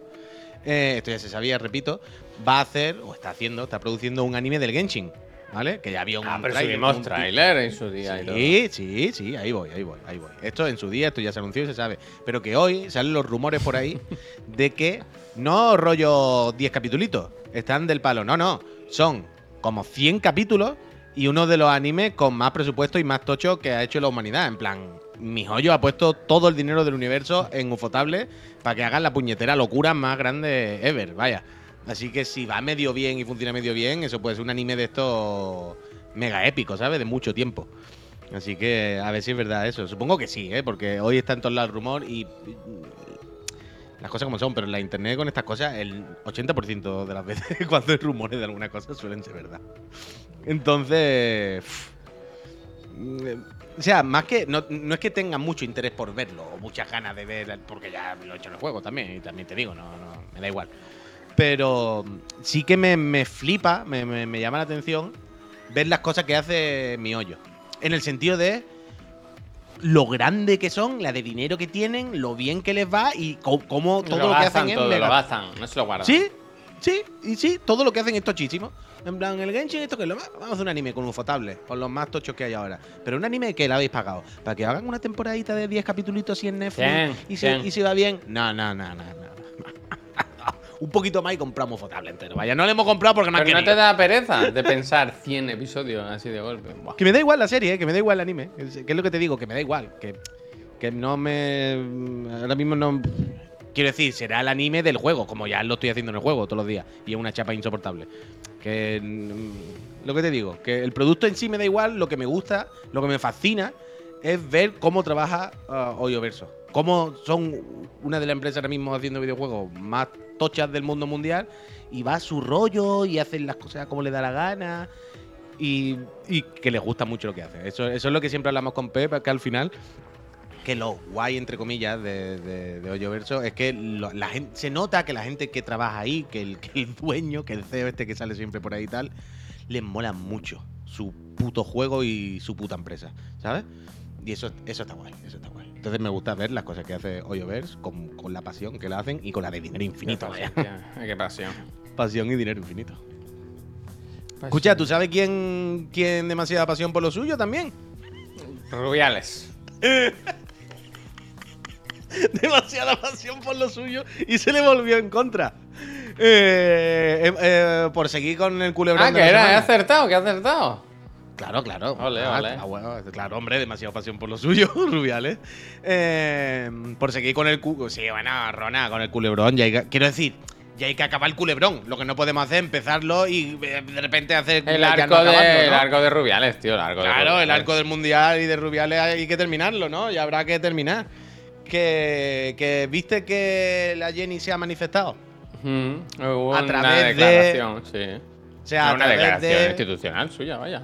Speaker 2: eh, esto ya se sabía, repito. Va a hacer, o está haciendo, está produciendo un anime del Genshin, ¿vale? Que ya había un.
Speaker 1: Ah, pero
Speaker 2: tráiler,
Speaker 1: subimos
Speaker 2: un-
Speaker 1: trailer en su día y todo.
Speaker 2: Sí, sí, sí, ahí voy, ahí voy, ahí voy. Esto en su día, esto ya se anunció y se sabe. Pero que hoy salen los rumores por ahí de que no rollo 10 capitulitos, están del palo. No, no, son como 100 capítulos y uno de los animes con más presupuesto y más tocho que ha hecho la humanidad. En plan, mi joyo ha puesto todo el dinero del universo en Ufotable para que hagan la puñetera locura más grande ever, vaya. Así que si va medio bien y funciona medio bien, eso puede ser un anime de estos mega épico, ¿sabes? De mucho tiempo. Así que a ver si es verdad eso. Supongo que sí, ¿eh? Porque hoy está en todos lados el rumor y. Las cosas como son, pero en la internet con estas cosas, el 80% de las veces cuando hay rumores de alguna cosa suelen ser verdad. Entonces. mm, o sea, más que. No, no es que tenga mucho interés por verlo o muchas ganas de ver, porque ya lo he hecho en el juego también, y también te digo, no, no, me da igual. Pero sí que me, me flipa, me, me- me llama la atención ver las cosas que hace mi hoyo. En el sentido de lo grande que son, la de dinero que tienen, lo bien que les va y cómo todo
Speaker 1: lo,
Speaker 2: lo, que hacen es
Speaker 1: todo,
Speaker 2: mega-
Speaker 1: lo gastan, no se lo guardan.
Speaker 2: Sí, sí, y sí, todo lo que hacen es tochísimo. En plan, el Genshin, esto que es lo más. Vamos a hacer un anime con un fotable, con los más tochos que hay ahora. Pero un anime que le habéis pagado. Para que hagan una temporadita de 10 capítulos y en Netflix.
Speaker 1: Bien,
Speaker 2: y,
Speaker 1: bien.
Speaker 2: y se va bien. No, no, no, no. no. Un poquito más y compramos fotable entero. Vaya, no le hemos comprado porque no ha
Speaker 1: Pero no
Speaker 2: querido.
Speaker 1: te da pereza de pensar 100 episodios así de golpe. Buah.
Speaker 2: Que me da igual la serie, eh, que me da igual el anime. Que es lo que te digo, que me da igual. Que, que no me. Ahora mismo no. Quiero decir, será el anime del juego, como ya lo estoy haciendo en el juego todos los días. Y es una chapa insoportable. Que. mm, Lo que te digo, que el producto en sí me da igual. Lo que me gusta, lo que me fascina, es ver cómo trabaja uh, Hoyoverso. Cómo son una de las empresas ahora mismo haciendo videojuegos más tochas del mundo mundial. Y va a su rollo y hacen las cosas como le da la gana y, y que les gusta mucho lo que hace. Eso, eso es lo que siempre hablamos con Pep, que al final, que lo guay, entre comillas, de, de, de Hoyoverso es que la gente, se nota que la gente que trabaja ahí, que el, que el dueño, que el CEO este que sale siempre por ahí y tal, les mola mucho su puto juego y su puta empresa, ¿sabes? Y eso, eso está guay, eso está guay. Entonces me gusta ver las cosas que hace Hoyoverse con, con la pasión que la hacen y con la de dinero infinito,
Speaker 1: Qué
Speaker 2: vaya.
Speaker 1: pasión, Qué pasión.
Speaker 2: Pasión y dinero infinito. Escucha, ¿tú sabes quién, quién demasiada pasión por lo suyo también?
Speaker 1: Rubiales.
Speaker 2: demasiada pasión por lo suyo y se le volvió en contra. Eh, eh, eh, por seguir con el culebrón
Speaker 1: Ah,
Speaker 2: de
Speaker 1: que
Speaker 2: la
Speaker 1: era, he acertado, que he acertado.
Speaker 2: Claro, claro.
Speaker 1: Ole,
Speaker 2: Ah, ah, bueno, claro, hombre, demasiada pasión por lo suyo, Rubiales. Eh, por seguir con el cu Sí, bueno, Rona, con el culebrón. Ya hay que- quiero decir, ya hay que acabar el culebrón. Lo que no podemos hacer es empezarlo y eh, de repente hacer.
Speaker 1: El arco,
Speaker 2: no
Speaker 1: de, el arco de Rubiales, tío. El arco de
Speaker 2: Claro, el arco del mundial y de Rubiales hay que terminarlo, ¿no? Y habrá que terminar. Que, que viste que la Jenny se ha manifestado.
Speaker 1: Hubo
Speaker 2: A
Speaker 1: una
Speaker 2: través de-
Speaker 1: declaración, sí.
Speaker 2: O sea, a
Speaker 1: una
Speaker 2: través
Speaker 1: declaración
Speaker 2: de-
Speaker 1: institucional suya, vaya.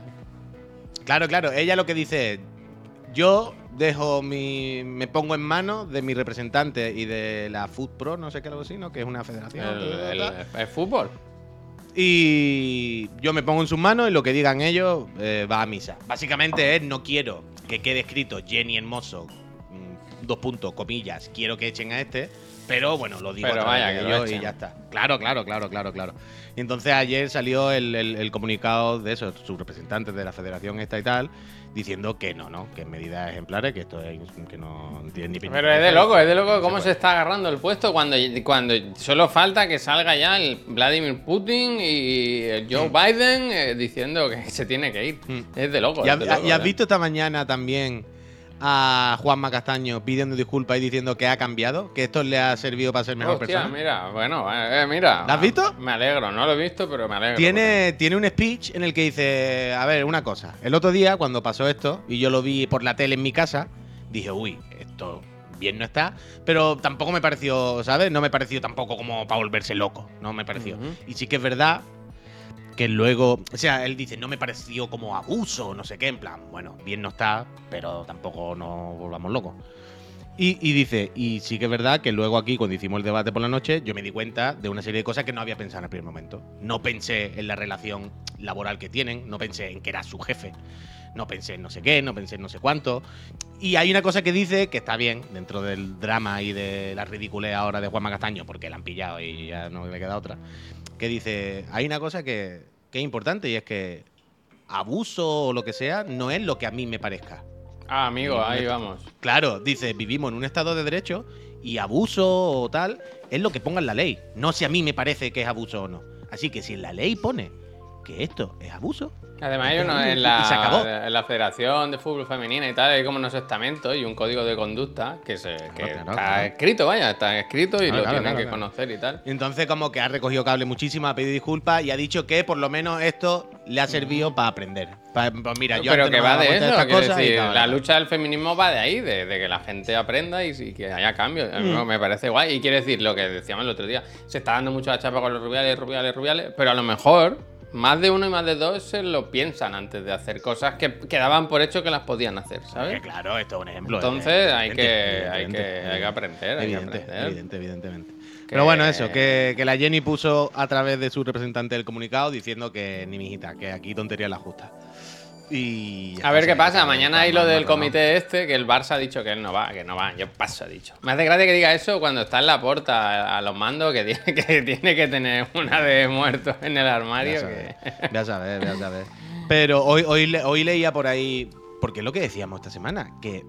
Speaker 2: Claro, claro. Ella lo que dice es, yo dejo mi... me pongo en manos de mi representante y de la Food Pro, no sé qué algo así, ¿no? Que es una federación.
Speaker 1: El, fútbol.
Speaker 2: Y yo me pongo en sus manos y lo que digan ellos eh, va a misa. Básicamente es, no quiero que quede escrito Jenny Hermoso, mm, dos puntos, comillas, quiero que echen a este, pero bueno, lo digo
Speaker 1: Pero vaya, que lo
Speaker 2: y ya está. Claro, claro, claro, claro, claro. Y entonces ayer salió el, el- el comunicado de eso, sus representantes de la federación esta y tal, diciendo que no, no, que en medidas ejemplares, que esto es que no tiene ni
Speaker 1: Pero es de loco, es de loco cómo
Speaker 2: se
Speaker 1: se está agarrando el puesto cuando, cuando solo falta que salga ya el Vladimir Putin y el Joe Biden eh, diciendo que se tiene que ir.
Speaker 2: Mm.
Speaker 1: Es de loco.
Speaker 2: ¿Y,
Speaker 1: es
Speaker 2: has-
Speaker 1: de loco,
Speaker 2: y has
Speaker 1: ¿eh?
Speaker 2: visto esta mañana también a Juanma Castaño pidiendo disculpas y diciendo que ha cambiado? Que esto le ha servido para ser mejor
Speaker 1: Hostia,
Speaker 2: persona.
Speaker 1: mira, bueno, eh, mira.
Speaker 2: ¿La has visto?
Speaker 1: Me alegro, no lo he visto, pero me alegro.
Speaker 2: Tiene, tiene un speech en el que dice, a ver, una cosa. El otro día, cuando pasó esto, y yo lo vi por la tele en mi casa, dije, uy, esto bien no está, pero tampoco me pareció, ¿sabes? No me pareció tampoco como para volverse loco, no me pareció. Y sí que es verdad que luego, o sea, él dice, no me pareció como abuso, no sé qué, en plan, bueno, bien no está, pero tampoco nos volvamos locos. Y, dice, y sí que es verdad que luego aquí, cuando hicimos el debate por la noche, yo me di cuenta de una serie de cosas que no había pensado en el primer momento. No pensé en la relación laboral que tienen, no pensé en que era su jefe, no pensé en no sé qué, no pensé en no sé cuánto. Y hay una cosa que dice que está bien dentro del drama y de la ridiculez ahora de Juanma Castaño, porque la han pillado y ya no le queda otra. Que dice, hay una cosa que, que es importante y es que abuso o lo que sea no es lo que a mí me parezca.
Speaker 1: Ah, amigo, ahí vamos.
Speaker 2: Claro, dice, vivimos en un estado de derecho y abuso o tal es lo que ponga en la ley, no si a mí me parece que es abuso o no. Así que si en la ley pone que esto es abuso.
Speaker 1: Además, hay uno en la, en la Federación de Fútbol Femenina y tal, hay como unos estamentos y un código de conducta que, se, está escrito, vaya, está escrito y lo tienen que conocer y tal.
Speaker 2: Entonces, como que ha recogido cable muchísimo, ha pedido disculpas y ha dicho que por lo menos esto le ha servido para aprender. pues mira, yo
Speaker 1: Pero que va de eso, decir, la lucha del feminismo va de ahí, de, que la gente aprenda y, que haya cambios. Mm. Me parece guay. Y quiere decir lo que decíamos el otro día, se está dando mucho la chapa con los rubiales, rubiales, rubiales, pero a lo mejor más de uno y más de dos se lo piensan antes de hacer cosas que quedaban por hecho que las podían hacer, ¿sabes?
Speaker 2: claro, esto es un ejemplo.
Speaker 1: Entonces hay, que, hay, que, aprender.
Speaker 2: Evidente, evidentemente. Pero bueno, eso, que, la Jenny puso a través de su representante del comunicado diciendo que ni mijita, que aquí tontería la justa
Speaker 1: a ver qué pasa. Mañana hay lo del comité este, que el Barça ha dicho que él no va, que no va. Yo paso, ha dicho. Me hace gracia que diga eso cuando está en la puerta a los mandos, que tiene que, tiene que tener una de muertos en el armario.
Speaker 2: Ya sabes, ya sabes. Pero hoy, hoy, hoy leía por ahí, porque es lo que decíamos esta semana, que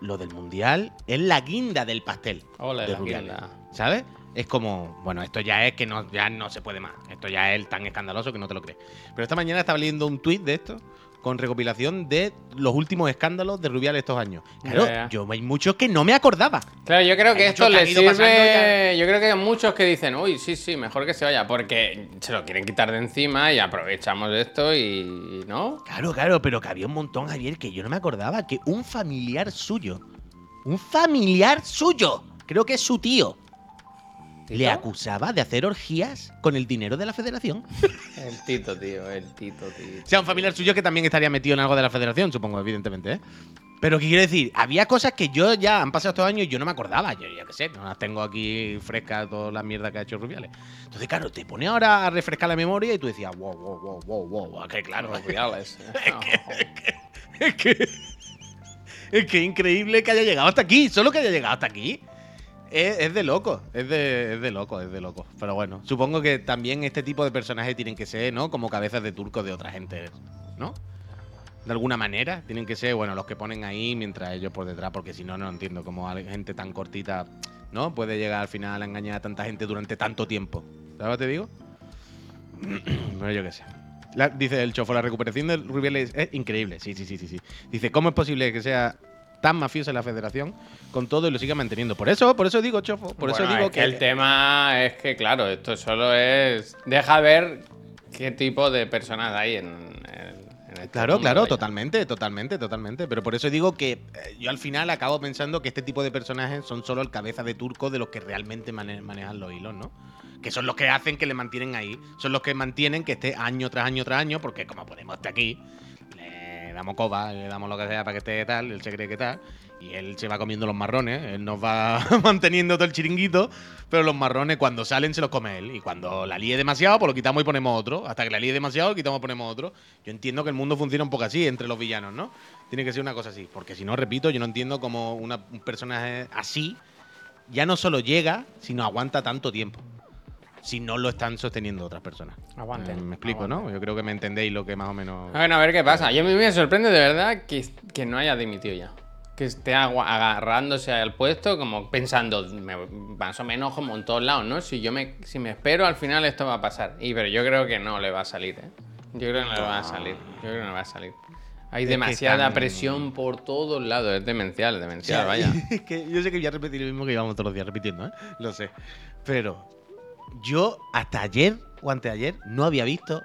Speaker 2: lo del mundial es la guinda del pastel.
Speaker 1: Hola, la guinda.
Speaker 2: ¿Sabes? Es como, bueno, esto ya es que no, ya no se puede más. Esto ya es tan escandaloso que no te lo crees. Pero esta mañana estaba leyendo un tuit de esto con recopilación de los últimos escándalos de Rubial estos años. Claro, yo hay muchos que no me acordaba.
Speaker 1: Claro, yo creo que esto le sirve. Yo creo que hay muchos que dicen, uy, sí, sí, mejor que se vaya, porque se lo quieren quitar de encima y aprovechamos esto y. ¿No?
Speaker 2: Claro, claro, pero que había un montón, Javier, que yo no me acordaba que un familiar suyo, un familiar suyo, creo que es su tío, le acusaba de hacer orgías con el dinero de la federación.
Speaker 1: El Tito, tío, el Tito, tío.
Speaker 2: O sea, un familiar suyo que también estaría metido en algo de la federación, supongo, evidentemente, ¿eh? Pero ¿qué quiero decir? Había cosas que yo ya han pasado estos años y yo no me acordaba. Yo ya qué sé, no las tengo aquí frescas todas las mierdas que ha hecho Rubiales. Entonces, claro, te pone ahora a refrescar la memoria y tú decías, wow, wow, wow, wow, wow, que claro.
Speaker 1: Rubiales.
Speaker 2: es, que, es, que, es que increíble que haya llegado hasta aquí, solo que haya llegado hasta aquí. Es, de loco, es de, es de loco, es de loco. Pero bueno, supongo que también este tipo de personajes tienen que ser, ¿no? Como cabezas de turco de otra gente, ¿no? De alguna manera, tienen que ser, bueno, los que ponen ahí mientras ellos por detrás, porque si no, no entiendo cómo gente tan cortita, ¿no? Puede llegar al final a engañar a tanta gente durante tanto tiempo. ¿Sabes lo que te digo? bueno, yo qué sé. dice el chofo, la recuperación de Rubiales es increíble. Sí, sí, sí, sí, sí. Dice, ¿cómo es posible que sea tan mafiosa la federación con todo y lo siga manteniendo. Por eso, por eso digo, Chofo, por eso digo que,
Speaker 1: El tema es que, claro, esto solo es. Deja ver qué tipo de personas hay en.
Speaker 2: este claro, claro, totalmente, totalmente, totalmente. Pero por eso digo que eh, yo al final acabo pensando que este tipo de personajes son solo el cabeza de turco de los que realmente manejan los hilos, ¿no? Que son los que hacen que le mantienen ahí. Son los que mantienen que esté año tras año tras año, porque como ponemos este aquí, damos coba, le damos lo que sea para que esté tal, él se cree que tal, y él se va comiendo los marrones, él nos va manteniendo todo el chiringuito, pero los marrones cuando salen se los come él, y cuando la líe demasiado, pues lo quitamos y ponemos otro, hasta que la líe demasiado, lo quitamos y ponemos otro. Yo entiendo que el mundo funciona un poco así entre los villanos, ¿no? Tiene que ser una cosa así, porque si no, repito, yo no entiendo cómo un personaje así ya no solo llega, sino aguanta tanto tiempo si no lo están sosteniendo otras personas.
Speaker 1: Aguanten.
Speaker 2: Eh, me explico, ¿no? Yo creo que me entendéis lo que más o menos.
Speaker 1: Bueno, a ver qué pasa. Yo a mí me sorprende de verdad que, que no haya dimitido ya. Que esté agarrándose al puesto, como pensando, más o menos como en todos lados, ¿no? Si yo me, si me espero, al final esto va a pasar. Y pero yo creo que no le va a salir, ¿eh? Yo creo que no le va a salir. Yo creo que no va a salir. Hay demasiada presión por todos lados. Es demencial, demencial, vaya.
Speaker 2: que yo sé que voy a repetir lo mismo que íbamos todos los días repitiendo, ¿eh? Lo sé. Pero yo hasta ayer o anteayer no había visto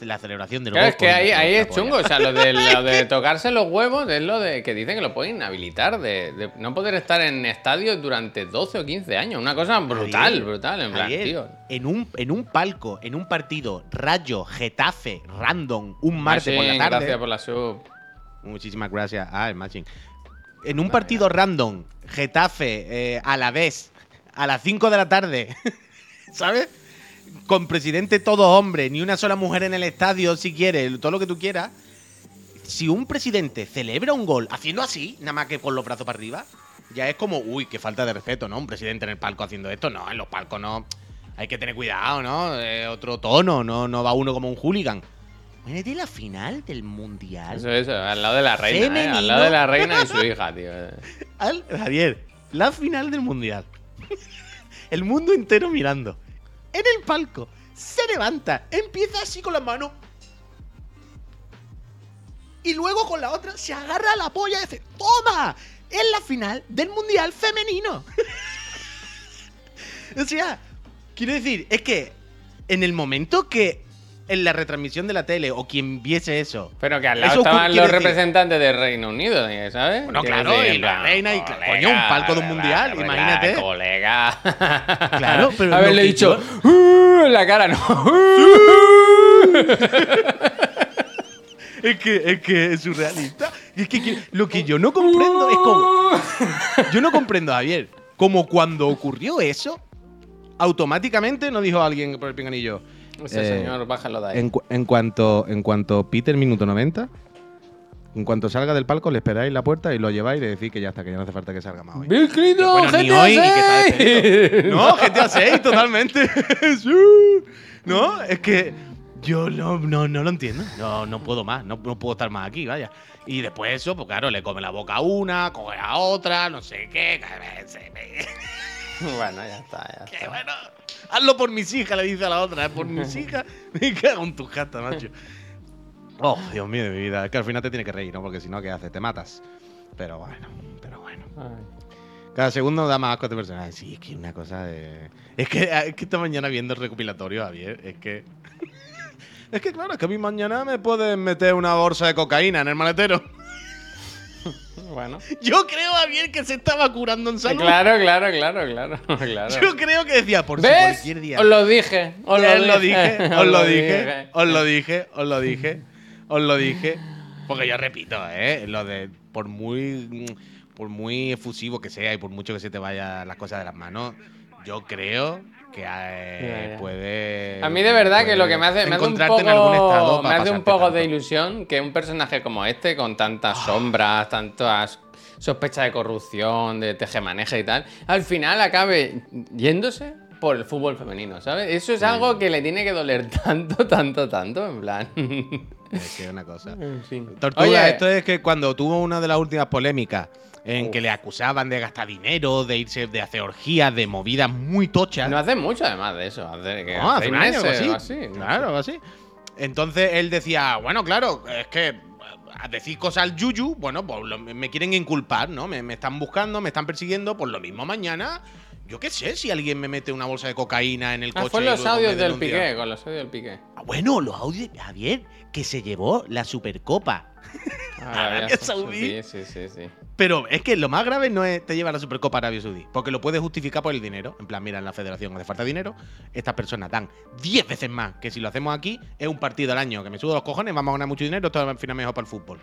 Speaker 2: la celebración de
Speaker 1: los Claro, es que ahí, es chungo. O sea, lo de, tocarse los huevos es lo de que dicen que lo pueden inhabilitar, de, no poder estar en estadios durante 12 o 15 años. Una cosa brutal, brutal. En plan, tío.
Speaker 2: En un, en un palco, en un partido, Rayo, Getafe, random, un martes por la tarde.
Speaker 1: Gracias por la sub.
Speaker 2: Muchísimas gracias. Ah, el matching. En un partido random, Getafe, eh, a la vez, a las 5 de la tarde. ¿sabes? Con presidente todo hombre, ni una sola mujer en el estadio si quieres, todo lo que tú quieras. si un presidente celebra un gol haciendo así, nada más que con los brazos para arriba, ya es como, uy, qué falta de respeto, ¿no? Un presidente en el palco haciendo esto, no, en los palcos no. Hay que tener cuidado, ¿no? otro tono, no, no va uno como un hooligan. de la final del mundial.
Speaker 1: Eso, eso, al lado de la reina, ¿eh? Al lado de la reina y su hija, tío.
Speaker 2: Al, Javier, la final del mundial. El mundo entero mirando. En el palco, se levanta, empieza así con la mano. Y luego con la otra se agarra la polla y dice: ¡Toma! Es la final del mundial femenino. o sea, quiero decir, es que en el momento que en la retransmisión de la tele o quien viese eso.
Speaker 1: Pero que al lado estaban los representantes del Reino Unido, ¿sabes?
Speaker 2: Bueno, claro, y la reina y coño, un palco de un mundial, imagínate.
Speaker 1: Colega.
Speaker 2: Claro, pero
Speaker 1: haberle dicho uh", en la cara, no.
Speaker 2: es que es que es surrealista. Es que, lo que yo no comprendo es como yo no comprendo, Javier, como cuando ocurrió eso, automáticamente no dijo alguien por el pinganillo
Speaker 1: ese eh, señor, bájalo de
Speaker 2: ahí. En, cuanto, en cuanto Peter, minuto 90, en cuanto salga del palco, le esperáis la puerta y lo lleváis y le decís que ya está, que ya no hace falta que salga más hoy.
Speaker 1: ¡Bill Clinton! GTA 6!
Speaker 2: no, GTA 6, totalmente. no, es que yo no, no, no, lo entiendo. No, no puedo más, no, no, puedo estar más aquí, vaya. Y después eso, pues claro, le come la boca a una, coge a otra, no sé qué.
Speaker 1: bueno, ya está, ya
Speaker 2: Qué bueno. Hazlo por mis hijas, le dice a la otra. ¿eh? Por mis hijas. Me cago en tu jata, macho. Oh, Dios mío de mi vida. Es que al final te tiene que reír, ¿no? Porque si no, ¿qué haces? Te matas. Pero bueno, pero bueno. Cada segundo da más asco a este personaje. Sí, es que una cosa de. Es que, es que esta mañana viendo el recopilatorio, Javier, es que. es que claro, es que a mí mañana me pueden meter una bolsa de cocaína en el maletero.
Speaker 1: Bueno.
Speaker 2: Yo creo, Javier, que se estaba curando en salud.
Speaker 1: Claro, claro, claro, claro. claro.
Speaker 2: Yo creo que decía, por
Speaker 1: si cualquier día. Os lo dije. Os
Speaker 2: lo, dije. Os lo dije. Os lo dije. Os lo dije. Os lo dije. Porque yo repito, ¿eh? Lo de. Por muy. Por muy efusivo que sea y por mucho que se te vaya las cosas de las manos, yo creo que eh, puede.
Speaker 1: A mí de verdad que lo que me hace, me hace un poco, me hace un poco de ilusión que un personaje como este, con tantas ah. sombras, tantas sospechas de corrupción, de tejemaneje y tal, al final acabe yéndose por el fútbol femenino, ¿sabes? Eso es algo que le tiene que doler tanto, tanto, tanto, en plan.
Speaker 2: Es que una cosa. Tortuga, esto es que cuando tuvo una de las últimas polémicas en que le acusaban de gastar dinero, de irse, de hacer orgías, de movidas muy tochas.
Speaker 1: No hace mucho además de eso. Hace, que
Speaker 2: no, hace un año así. claro, así. Entonces él decía, bueno, claro, es que a decir cosas al yuyu, bueno, pues me quieren inculpar, ¿no? Me, están buscando, me están persiguiendo, por lo mismo mañana. Yo qué sé si alguien me mete una bolsa de cocaína en el ah, coche.
Speaker 1: Fue los audios del Piqué, con los audios del Piqué.
Speaker 2: Ah, bueno, los audios, Javier, que se llevó la Supercopa.
Speaker 1: Ah, Arabia Saudí. Sí, sí, sí,
Speaker 2: Pero es que lo más grave no es te lleva la Supercopa Arabia Saudí, porque lo puedes justificar por el dinero. En plan, mira, en la federación hace falta dinero, estas personas dan 10 veces más que si lo hacemos aquí, es un partido al año, que me subo los cojones, vamos a ganar mucho dinero, esto al final mejor para el fútbol.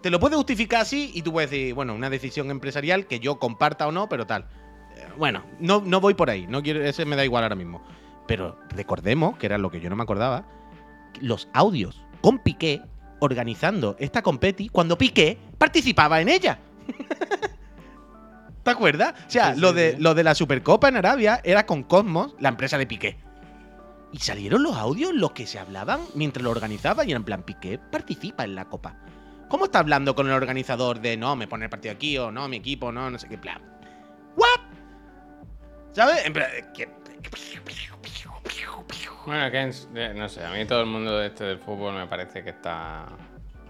Speaker 2: Te lo puedes justificar así y tú puedes decir, bueno, una decisión empresarial que yo comparta o no, pero tal. Bueno, no, no voy por ahí, no quiero, ese me da igual ahora mismo. Pero recordemos, que era lo que yo no me acordaba, los audios con Piqué organizando esta competi cuando Piqué participaba en ella. ¿Te acuerdas? O sea, lo, de, lo de la Supercopa en Arabia era con Cosmos, la empresa de Piqué. Y salieron los audios los que se hablaban mientras lo organizaba y en plan, Piqué participa en la copa. ¿Cómo está hablando con el organizador de no, me pone el partido aquí o no, mi equipo, no, no sé qué plan? ¿What? ¿Sabes? En plan,
Speaker 1: bueno, que eh, no sé, a mí todo el mundo de este del fútbol me parece que está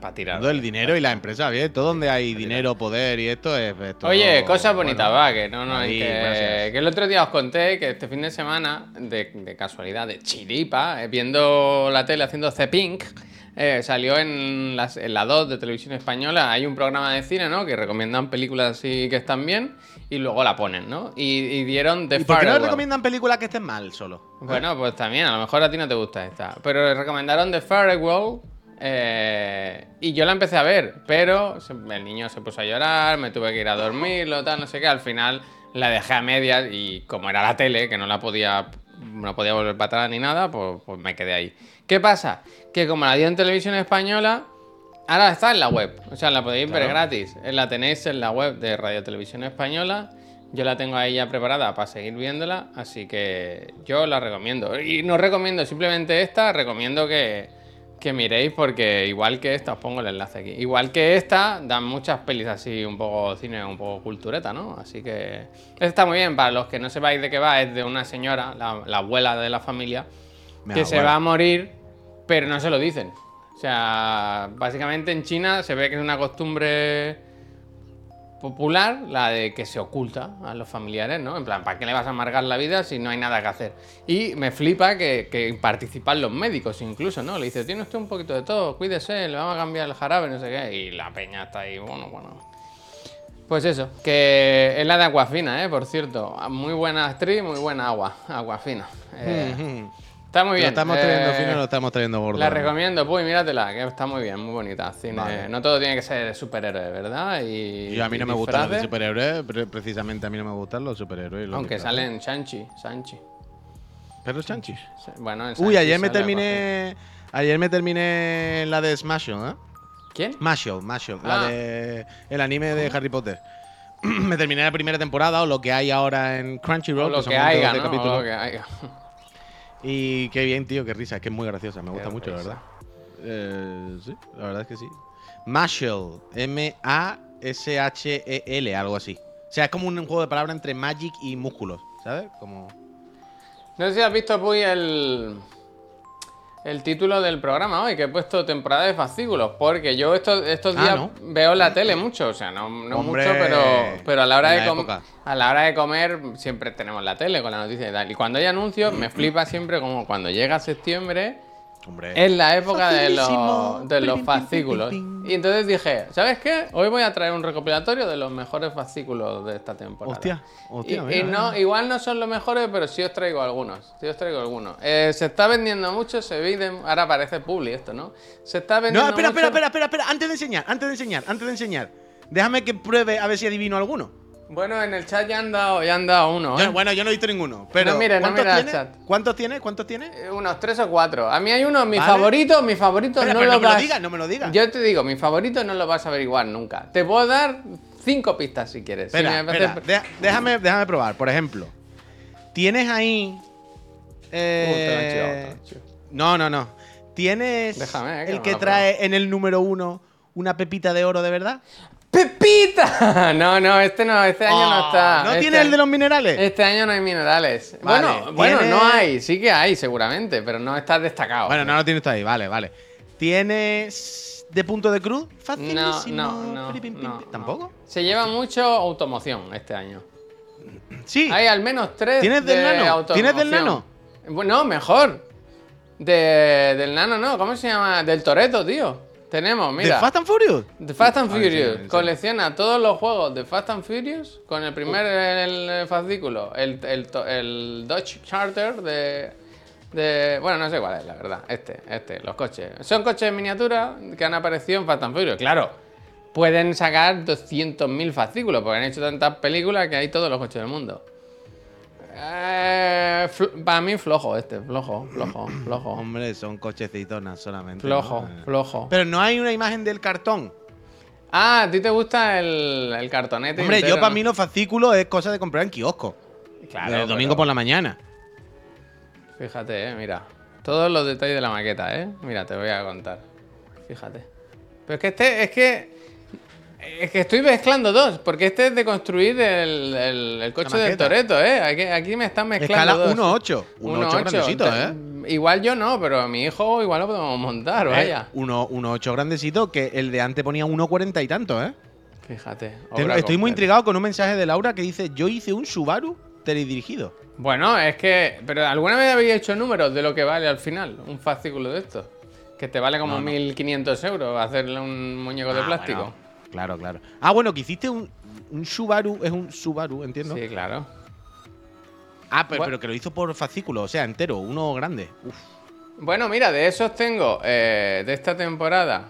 Speaker 1: para tirar.
Speaker 2: Todo el dinero y la empresa, bien, todo donde hay dinero, poder y esto es.
Speaker 1: Oye, cosas bonitas, va, que no, no, que, el otro día os conté que este fin de semana, de, casualidad, de chiripa, eh, viendo la tele haciendo C-Pink. Eh, salió en, en la 2 de televisión española, hay un programa de cine, ¿no? Que recomiendan películas así que están bien y luego la ponen, ¿no? Y, dieron The
Speaker 2: ¿Y ¿Por qué no recomiendan películas que estén mal solo?
Speaker 1: Bueno, pues también, a lo mejor a ti no te gusta esta. Pero le recomendaron The Farewell. Eh, y yo la empecé a ver, pero el niño se puso a llorar, me tuve que ir a dormirlo, tal, no sé qué. Al final la dejé a medias y como era la tele, que no la podía, no podía volver para atrás ni nada, pues, pues me quedé ahí. ¿Qué pasa? Que como la dio en televisión española, Ahora está en la web, o sea, la podéis ver gratis. Eh, La tenéis en la web de Radio Televisión Española. Yo la tengo ahí ya preparada para seguir viéndola, así que yo la recomiendo. Y no recomiendo simplemente esta, recomiendo que, que miréis porque igual que esta, os pongo el enlace aquí. Igual que esta, dan muchas pelis así, un poco cine, un poco cultureta, ¿no? Así que está muy bien. Para los que no sepáis de qué va, es de una señora, la, la abuela de la familia,
Speaker 2: Mi
Speaker 1: que se
Speaker 2: abuela.
Speaker 1: va a morir, pero no se lo dicen. O sea, básicamente en China se ve que es una costumbre popular la de que se oculta a los familiares, ¿no? En plan, ¿para qué le vas a amargar la vida si no hay nada que hacer? Y me flipa que, participan los médicos incluso, ¿no? Le dice, tiene usted un poquito de todo, cuídese, le vamos a cambiar el jarabe, no sé qué. Y la peña está ahí, bueno, bueno. Pues eso, que es la de Aguafina, ¿eh? Por cierto. Muy buena actriz, muy buena agua, Aguafina. Eh. Está muy
Speaker 2: ¿Lo
Speaker 1: bien.
Speaker 2: estamos trayendo
Speaker 1: eh,
Speaker 2: fino lo estamos trayendo gordo?
Speaker 1: la recomiendo, pues míratela, que está muy bien, muy bonita. Cine.
Speaker 2: Vale.
Speaker 1: No todo tiene que ser superhéroe, ¿verdad? Y,
Speaker 2: Yo a mí no me gustan los superhéroes, pre- precisamente a mí no me gustan los superhéroes. los
Speaker 1: Aunque
Speaker 2: disfraces.
Speaker 1: salen Sanchi, Sanchi.
Speaker 2: Pero chanchis.
Speaker 1: Bueno, en
Speaker 2: Uy,
Speaker 1: Sanchi
Speaker 2: ayer me terminé. Ayer me terminé la de Smashel, ¿eh?
Speaker 1: ¿Quién?
Speaker 2: Mashel,
Speaker 1: Ah.
Speaker 2: la de el anime de Harry Potter. me terminé la primera temporada o lo que hay ahora en Crunchyroll,
Speaker 1: O lo que
Speaker 2: montón
Speaker 1: haya, ¿no? O lo que haya.
Speaker 2: Y qué bien, tío, qué risa, es que es muy graciosa, me gusta mucho, la verdad. Eh, sí, la verdad es que sí. Mashel, M-A-S-H-E-L, algo así. O sea, es como un juego de palabras entre Magic y músculos, ¿sabes? Como.
Speaker 1: No sé si has visto, Puy, el, el título del programa hoy, que he puesto temporada de fascículos, porque yo estos, estos
Speaker 2: Ah,
Speaker 1: días
Speaker 2: ¿no?
Speaker 1: veo la tele mucho, o sea, no, no
Speaker 2: Hombre,
Speaker 1: mucho, pero, pero a la hora de
Speaker 2: época.
Speaker 1: a la hora de comer siempre tenemos la tele con la noticia y tal. Y cuando hay anuncios, me flipa siempre como cuando llega septiembre
Speaker 2: Hombre.
Speaker 1: es la época de los, de los fascículos. Y entonces dije, ¿sabes qué? Hoy voy a traer un recopilatorio de los mejores fascículos de esta temporada.
Speaker 2: Hostia, hostia,
Speaker 1: Y-
Speaker 2: mira,
Speaker 1: y no,
Speaker 2: mira.
Speaker 1: igual no son los mejores, pero sí os traigo algunos. Sí os traigo algunos. Eh, se está vendiendo mucho, se vende. Ahora parece publi esto, ¿no? Se está vendiendo
Speaker 2: No, espera,
Speaker 1: mucho.
Speaker 2: espera, espera, espera, espera, antes de enseñar, antes de enseñar, antes de enseñar. Déjame que pruebe a ver si adivino alguno.
Speaker 1: Bueno, en el chat ya han dado, ya han dado uno.
Speaker 2: Yo-
Speaker 1: ¿eh?
Speaker 2: bueno, yo no he visto ninguno. Pero
Speaker 1: No mires, no
Speaker 2: ¿cuántos
Speaker 1: mires al
Speaker 2: tiene?
Speaker 1: chat.
Speaker 2: ¿Cuántos tiene? ¿Cuántos tiene?
Speaker 1: Eh, Unos tres o cuatro. A mí hay uno, mi
Speaker 2: Vale.
Speaker 1: favorito, mi favorito
Speaker 2: Espera,
Speaker 1: no
Speaker 2: pero
Speaker 1: lo
Speaker 2: no me lo digas, no me lo digas.
Speaker 1: Yo te digo, mi favorito no lo vas a averiguar nunca. Te puedo dar cinco pistas si quieres. Si
Speaker 2: Espera,
Speaker 1: me
Speaker 2: espera, déjame, déjame probar. Por ejemplo, tienes ahí.
Speaker 1: Uh,
Speaker 2: Eh,
Speaker 1: chivado.
Speaker 2: no, no, no. ¿Tienes
Speaker 1: Déjame, eh, que
Speaker 2: el que trae en el número uno una pepita de oro de verdad?
Speaker 1: ¡Pepita! No, no, este no, este año no está.
Speaker 2: ¿No
Speaker 1: Este-
Speaker 2: tiene el de los minerales?
Speaker 1: Este año no hay minerales.
Speaker 2: Vale,
Speaker 1: bueno, bueno,
Speaker 2: tiene-
Speaker 1: no hay, sí que hay, seguramente, pero no está destacado.
Speaker 2: Bueno, no lo tienes tú ahí, vale, vale. ¿Tienes de punto de cruz?
Speaker 1: no,
Speaker 2: Facilísimo.
Speaker 1: no, no,
Speaker 2: Pim, pim, pim,
Speaker 1: no,
Speaker 2: pim. ¿Tampoco?
Speaker 1: Se lleva mucho automoción este año.
Speaker 2: Sí.
Speaker 1: Hay al menos tres.
Speaker 2: ¿Tienes del
Speaker 1: de
Speaker 2: nano?
Speaker 1: automoción.
Speaker 2: ¿Tienes del nano?
Speaker 1: Bueno, mejor. De, del nano, no, ¿cómo se llama? Del Toreto, tío. Tenemos,
Speaker 2: ¿De
Speaker 1: mira.
Speaker 2: Fast and Furious?
Speaker 1: The Fast and
Speaker 2: Ah,
Speaker 1: Furious colecciona todos los juegos de Fast and Furious con el primer el, el fascículo, el, el, Dodge Charter de, de. Bueno, no sé cuál es, la verdad. Este, este, los coches. Son coches en miniatura que han aparecido en Fast and Furious. Claro, pueden sacar 200.000 fascículos porque han hecho tantas películas que hay todos los coches del mundo. Eh, para mí, flojo este, flojo, flojo, flojo.
Speaker 2: Hombre, son cochecitonas solamente.
Speaker 1: Flojo,
Speaker 2: ¿no? Eh.
Speaker 1: flojo.
Speaker 2: Pero no hay una imagen del cartón.
Speaker 1: Ah, ¿a ti te gusta el, el cartonete?
Speaker 2: Hombre,
Speaker 1: entero,
Speaker 2: yo para
Speaker 1: no?
Speaker 2: mí los fascículos es cosa de comprar en kiosco.
Speaker 1: Claro,
Speaker 2: el domingo
Speaker 1: pero-
Speaker 2: por la mañana.
Speaker 1: Fíjate, eh, mira. Todos los detalles de la maqueta, ¿eh? Mira, te voy a contar. Fíjate. Pero es que este, es que. Es que estoy mezclando dos, porque este es de construir el, el- el coche del. Toreto, ¿eh? Aquí, aquí me están mezclando
Speaker 2: Escala
Speaker 1: dos.
Speaker 2: 1.8. 1.8
Speaker 1: 1.8,
Speaker 2: grandecito, ¿eh?
Speaker 1: Igual yo no, pero mi hijo igual lo podemos montar, vaya.
Speaker 2: Eh, 1 1.8 grandecito, que el de antes ponía 1.40 y tanto, ¿eh?
Speaker 1: Fíjate.
Speaker 2: Tengo- estoy muy intrigado con un mensaje de Laura que dice: Yo hice un Subaru teledirigido.
Speaker 1: Bueno, es que. Pero ¿alguna vez habéis hecho números de lo que vale al final un fascículo de estos? Que te vale como
Speaker 2: No, no.
Speaker 1: 1.500 euros hacerle un muñeco de
Speaker 2: Ah,
Speaker 1: plástico.
Speaker 2: bueno, claro, claro. Ah, bueno, que hiciste un, un Subaru, es un Subaru, entiendo.
Speaker 1: Sí, claro.
Speaker 2: Ah, pero, pero que lo hizo por fascículo, o sea, entero, uno grande. Uf.
Speaker 1: Bueno, mira, de esos tengo eh, de esta temporada.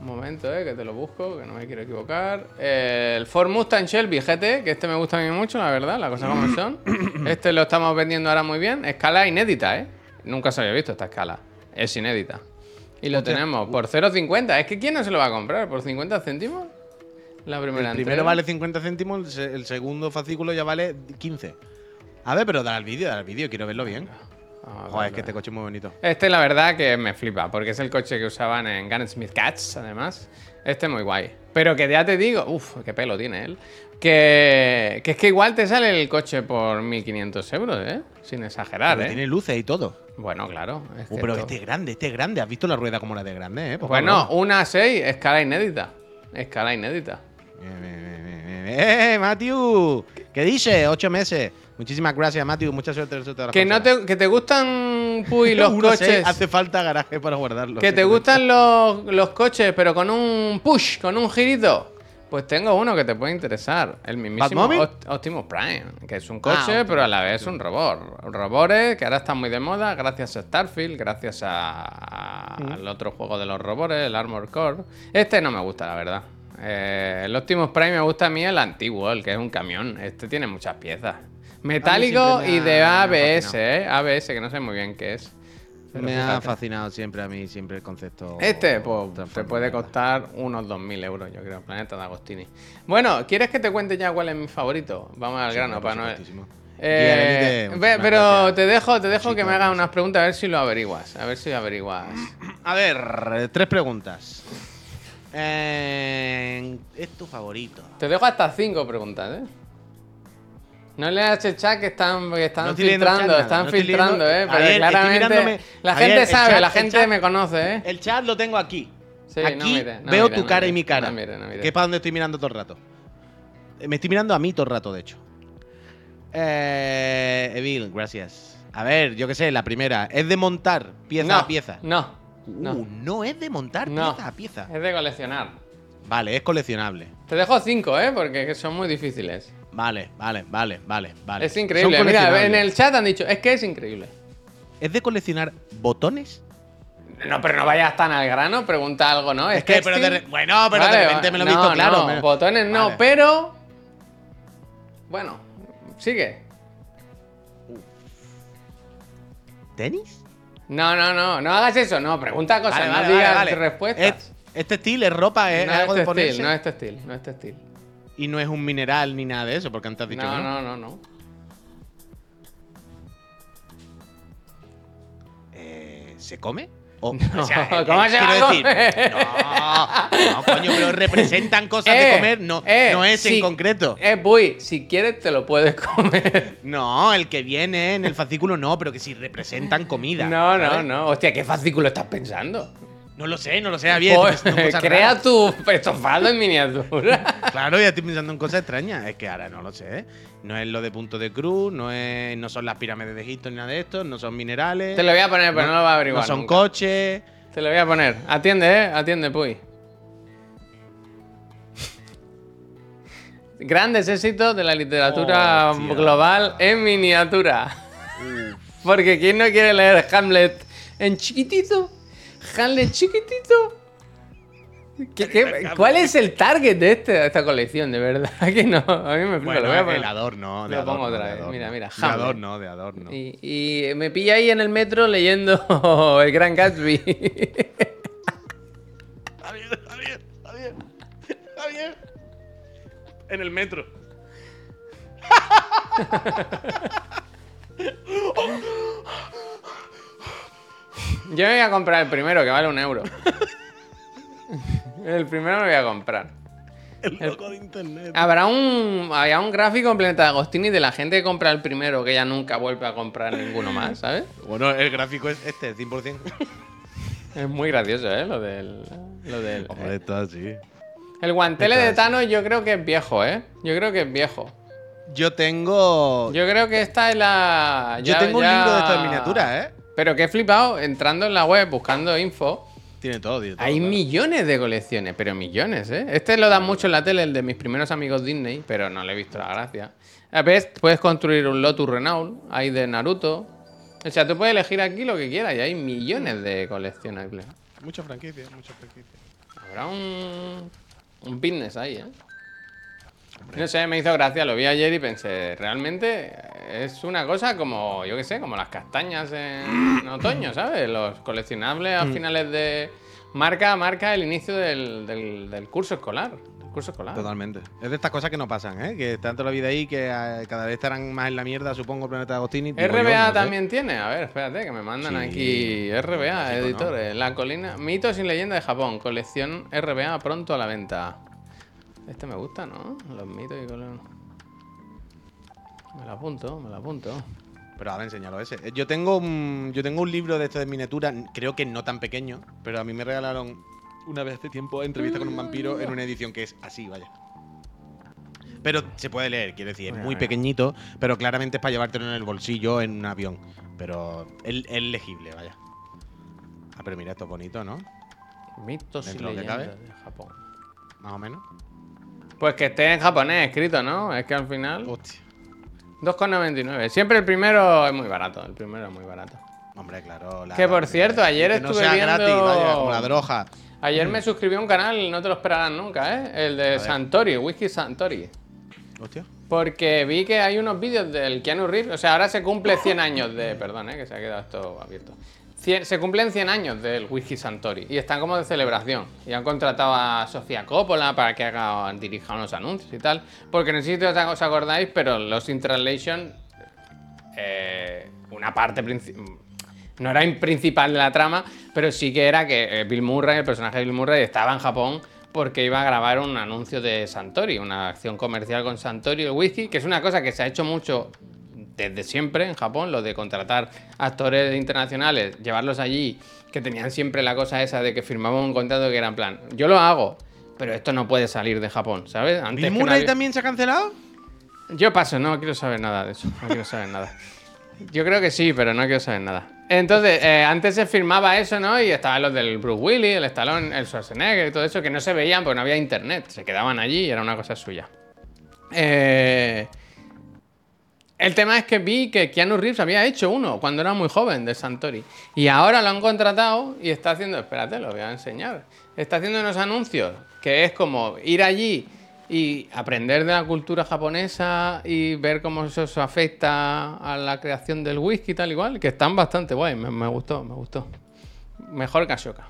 Speaker 1: Un momento, eh, que te lo busco, que no me quiero equivocar. Eh, el Ford Mustang Shelby GT, que este me gusta a mí mucho, la verdad, las cosas como son. Este lo estamos vendiendo ahora muy bien. Escala inédita, ¿eh? Nunca se había visto esta escala. Es inédita. Y lo
Speaker 2: Hostia.
Speaker 1: tenemos por 0,50. Es que ¿quién no se lo va a comprar? ¿Por 50 céntimos? La primera
Speaker 2: El
Speaker 1: entrega.
Speaker 2: primero vale 50 céntimos, el, se- el segundo fascículo ya vale 15. A ver, pero dale al vídeo, dale al vídeo, quiero verlo bien.
Speaker 1: Ah,
Speaker 2: Joder, es que este coche es muy bonito.
Speaker 1: Este, la verdad, que me flipa, porque es el coche que usaban en Gunsmith Cats, además. Este es muy guay. Pero que ya te digo, uff, qué pelo tiene él. Que, que es que igual te sale el coche por 1500 euros, ¿eh? Sin exagerar,
Speaker 2: Pero
Speaker 1: ¿eh?
Speaker 2: Tiene luces y todo.
Speaker 1: Bueno, claro. es que
Speaker 2: pero
Speaker 1: esto-
Speaker 2: este es grande, este es grande. ¿Has visto la rueda como la de grande, eh?
Speaker 1: Bueno, una 6, escala inédita. Escala inédita.
Speaker 2: Bien, bien, bien, bien, bien. ¡Eh, Matthew! ¿Qué dice? Ocho meses. Muchísimas gracias, Matthew. Mucha suerte las
Speaker 1: Que, no te, que te gustan, Puy, los coches.
Speaker 2: Hace falta garaje para guardarlo.
Speaker 1: Que te gustan los, los coches, pero con un push, con un girito. Pues tengo uno que te puede interesar. El mismísimo Optimus Prime. Que es un coche,
Speaker 2: Ah,
Speaker 1: pero a la vez un robot. Robores que ahora están muy de moda gracias a Starfield, gracias a-
Speaker 2: Mm.
Speaker 1: al otro juego de los robores, el Armor Core. Este no me gusta, la verdad. Eh, el Optimus Prime me gusta a mí el antiguo, el que es un camión. Este tiene muchas piezas. Metálico
Speaker 2: me
Speaker 1: y de ABS. ¿eh? ABS, que no sé muy bien qué es. Pero
Speaker 2: Me ha fascinado siempre a mí, siempre el concepto.
Speaker 1: Este, pues, te puede costar unos 2.000 euros, yo creo. Planeta de Agostini. Bueno, ¿quieres que te cuente ya cuál es mi favorito? Vamos al
Speaker 2: Sí,
Speaker 1: grano, para no... Eh, ve- pero
Speaker 2: gracias.
Speaker 1: te dejo, te dejo que me hagas unas preguntas a ver si lo averiguas. A ver si averiguas.
Speaker 2: A ver, tres preguntas. Eh, ¿Es tu favorito?
Speaker 1: Te dejo hasta cinco preguntas, ¿eh? No leas el chat que están, que están
Speaker 2: No
Speaker 1: filtrando,
Speaker 2: nada,
Speaker 1: están
Speaker 2: no
Speaker 1: filtrando, ¿eh? Pero
Speaker 2: ver,
Speaker 1: claramente la gente sabe,
Speaker 2: chat-
Speaker 1: la gente
Speaker 2: chat-
Speaker 1: me conoce, ¿eh?
Speaker 2: El chat lo tengo aquí.
Speaker 1: Sí, no
Speaker 2: aquí
Speaker 1: no
Speaker 2: veo tu cara y mi cara. Que es para donde estoy mirando todo el rato. Eh, Me estoy mirando a mí todo el rato, de hecho. Eh, Evil, gracias. A ver, yo qué sé, la primera. ¿Es de montar pieza a pieza?
Speaker 1: No,
Speaker 2: Uh,
Speaker 1: no.
Speaker 2: no es de montar pieza a pieza.
Speaker 1: Es de coleccionar.
Speaker 2: Vale, es coleccionable.
Speaker 1: Te dejo cinco, ¿eh? Porque son muy difíciles.
Speaker 2: Vale, vale, vale, vale, vale.
Speaker 1: Es increíble. Mira, en el chat han dicho, es que es increíble.
Speaker 2: ¿Es de coleccionar botones?
Speaker 1: No, pero no vayas tan al grano, pregunta algo, ¿no?
Speaker 2: Es que, pero de bueno, pero de
Speaker 1: Vale,
Speaker 2: repente me lo he
Speaker 1: no,
Speaker 2: visto claro.
Speaker 1: No,
Speaker 2: me-
Speaker 1: botones no,
Speaker 2: Vale.
Speaker 1: pero. Bueno, sigue.
Speaker 2: ¿Tenis?
Speaker 1: No, no, no, no hagas eso, no, pregunta cosas,
Speaker 2: Vale,
Speaker 1: no digas respuestas.
Speaker 2: Es- este estilo es ropa, es
Speaker 1: no
Speaker 2: algo
Speaker 1: es
Speaker 2: de ponerse.
Speaker 1: no es textil, no es textil.
Speaker 2: Y no es un mineral ni nada de eso, porque antes has dicho
Speaker 1: No,
Speaker 2: que no.
Speaker 1: no, no, no.
Speaker 2: Eh, ¿Se come? O,
Speaker 1: No,
Speaker 2: o sea, eh,
Speaker 1: ¿cómo
Speaker 2: eh,
Speaker 1: se va
Speaker 2: quiero
Speaker 1: a
Speaker 2: decir,
Speaker 1: comer?
Speaker 2: no, no, coño, pero representan cosas
Speaker 1: Eh,
Speaker 2: de comer, no,
Speaker 1: eh,
Speaker 2: no es en concreto.
Speaker 1: Eh, Puy, si quieres te lo puedes comer.
Speaker 2: No, el que viene en el fascículo no, pero que si representan comida.
Speaker 1: No, no, no. Hostia, ¿qué fascículo estás pensando?
Speaker 2: No lo sé, no lo sé, Javier.
Speaker 1: Pues, crea tu estofado en miniatura.
Speaker 2: Claro, ya estoy pensando en cosas extrañas. Es que ahora no lo sé. No es lo de punto de cruz, no es, no son las pirámides de Egipto ni nada de esto, no son minerales.
Speaker 1: Te lo voy a poner, pero no, lo vas a averiguar.
Speaker 2: No son
Speaker 1: nunca.
Speaker 2: coches.
Speaker 1: Te lo voy a poner. Atiende, eh. Atiende, Puy. Grandes éxitos de la literatura global en miniatura. Porque ¿quién no quiere leer Hamlet en chiquitito? Hamlet chiquitito. ¿Qué- qué- cuál es el target de, este- de esta colección? De verdad que no. A mí me flipa.
Speaker 2: Bueno,
Speaker 1: lo voy a poner.
Speaker 2: el adorno. de
Speaker 1: Lo pongo
Speaker 2: adorno,
Speaker 1: otra vez.
Speaker 2: adorno.
Speaker 1: Mira, mira,
Speaker 2: De adorno, de adorno.
Speaker 1: Y, y me pilla ahí en el metro leyendo El Gran Gatsby.
Speaker 2: Javier, Javier, Javier. Javier. En el metro.
Speaker 1: Yo me voy a comprar el primero, que vale un euro. El primero me voy a comprar.
Speaker 2: El loco de internet.
Speaker 1: Habrá un, había un gráfico en Planeta de Agostini de la gente que compra el primero que ya nunca vuelve a comprar ninguno más, ¿sabes?
Speaker 2: Bueno, el gráfico es este, 100%.
Speaker 1: Es muy gracioso, ¿eh? Lo del. Lo del
Speaker 2: Hombre, esto así.
Speaker 1: el guantele de Thanos yo creo que es viejo, ¿eh? Yo creo que es viejo.
Speaker 2: Yo tengo.
Speaker 1: Yo creo que esta es la.
Speaker 2: Yo
Speaker 1: ya-
Speaker 2: tengo un libro de estas miniaturas, ¿eh?
Speaker 1: Pero que he flipado entrando en la web buscando info.
Speaker 2: Tiene todo, tiene todo.
Speaker 1: Hay
Speaker 2: claro.
Speaker 1: millones de colecciones, pero millones, ¿eh? Este lo dan mucho en la tele, el de mis primeros amigos Disney, pero no le he visto la gracia. A ver, puedes construir un Lotus Renault, hay de Naruto. O sea, tú puedes elegir aquí lo que quieras y hay millones de coleccionables.
Speaker 2: Muchas franquicias, muchas franquicias.
Speaker 1: Habrá un, un business ahí, ¿eh? No sé, me hizo gracia, lo vi ayer y pensé, realmente es una cosa como, yo qué sé, como las castañas en otoño, ¿sabes? Los coleccionables a finales de. Marca, marca el inicio del, del- del curso escolar. del curso escolar.
Speaker 2: Totalmente. Es de estas cosas que no pasan, ¿eh? Que están toda la vida ahí, que eh, cada vez estarán más en la mierda, supongo, el planeta de Agostini. Digo yo,
Speaker 1: RBA
Speaker 2: no sé.
Speaker 1: también tiene. A ver, espérate, que me mandan
Speaker 2: Sí,
Speaker 1: aquí. RBA, editores. La colina. Mitos y leyendas de Japón. Colección RBA pronto a la venta. Este me gusta, ¿no? Los mitos y cole- Me lo apunto, me lo apunto.
Speaker 2: Pero ahora enséñalo ese. Eh, Yo tengo un, yo tengo un libro de esto de miniatura, creo que no tan pequeño, pero a mí me regalaron una vez hace tiempo entrevista con un vampiro en una edición que es así, vaya. Pero se puede leer, quiero decir, es muy pequeñito, pero claramente es para llevártelo en el bolsillo en un avión. Pero es, es legible, vaya. Ah, pero mira, esto es bonito, ¿no?
Speaker 1: Mitos y leyendas
Speaker 2: cabe.
Speaker 1: de Japón.
Speaker 2: Más o menos.
Speaker 1: Pues que esté en japonés escrito, ¿no? Es que al final.
Speaker 2: Hostia.
Speaker 1: 2,99. Siempre el primero es muy barato. El primero es muy barato.
Speaker 2: Hombre, claro. la-
Speaker 1: Que, por cierto, ayer
Speaker 2: que no
Speaker 1: estuve
Speaker 2: sea
Speaker 1: viendo-
Speaker 2: gratis, vaya, como la droga.
Speaker 1: Ayer me suscribí a un canal, no te lo esperarás nunca, ¿eh? El de Santori, Whisky Santori.
Speaker 2: Hostia.
Speaker 1: Porque vi que hay unos vídeos del Keanu Reeves. O sea, ahora se cumple 100 años de. Perdón, ¿eh? que se ha quedado esto abierto. 100 se cumplen 100 años del Whisky Santori. Y están como de celebración. Y han contratado a Sofía Coppola para que haga, dirija unos anuncios y tal. Porque no sé si os acordáis, pero los In eh, una parte. No era in- principal de la trama, pero sí que era que eh, Bill Murray, el personaje de Bill Murray, estaba en Japón porque iba a grabar un anuncio de Santori, una acción comercial con Santori, el whisky, que es una cosa que se ha hecho mucho desde siempre en Japón, lo de contratar actores internacionales, llevarlos allí, que tenían siempre la cosa esa de que firmaban un contrato que era en plan, yo lo hago, pero esto no puede salir de Japón, ¿sabes? Antes
Speaker 2: ¿Bill
Speaker 1: que no
Speaker 2: Murray también se ha cancelado?
Speaker 1: yo paso, no quiero saber nada de eso. No quiero saber nada. Yo creo que sí, pero no quiero saber nada. Entonces, eh, antes se firmaba eso, ¿no? Y estaban los del Bruce Willis, el Stallone, el Schwarzenegger y todo eso, que no se veían porque no había internet. Se quedaban allí y era una cosa suya. Eh, el tema es que vi que Keanu Reeves había hecho uno cuando era muy joven de Santori. Y ahora lo han contratado y está haciendo, espérate, lo voy a enseñar. Está haciendo unos anuncios que es como ir allí y aprender de la cultura japonesa y ver cómo eso se afecta a la creación del whisky y tal igual, que están bastante guay, me, me gustó, me gustó. Mejor que Ashoka.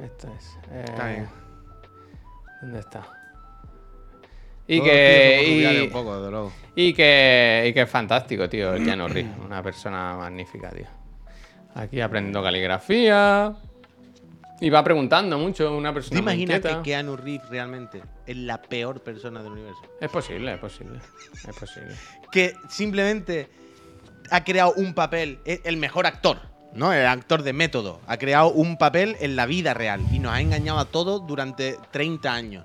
Speaker 1: Esto es. eh,
Speaker 2: Está bien.
Speaker 1: ¿Dónde está? Y
Speaker 2: Todos
Speaker 1: que. y-
Speaker 2: un poco, desde luego.
Speaker 1: y que, y que es fantástico, tío, el Keanu Reeves. Una persona magnífica, tío. Aquí aprendiendo caligrafía. Y va preguntando mucho, una
Speaker 2: ¿Te
Speaker 1: persona
Speaker 2: imaginas
Speaker 1: inquieta.
Speaker 2: que Keanu Reeves realmente es la peor persona del universo?
Speaker 1: Es posible, es posible. Es posible.
Speaker 2: Que simplemente ha creado un papel, es el mejor actor, ¿no? El actor de método. Ha creado un papel en la vida real y nos ha engañado a todos durante 30 años.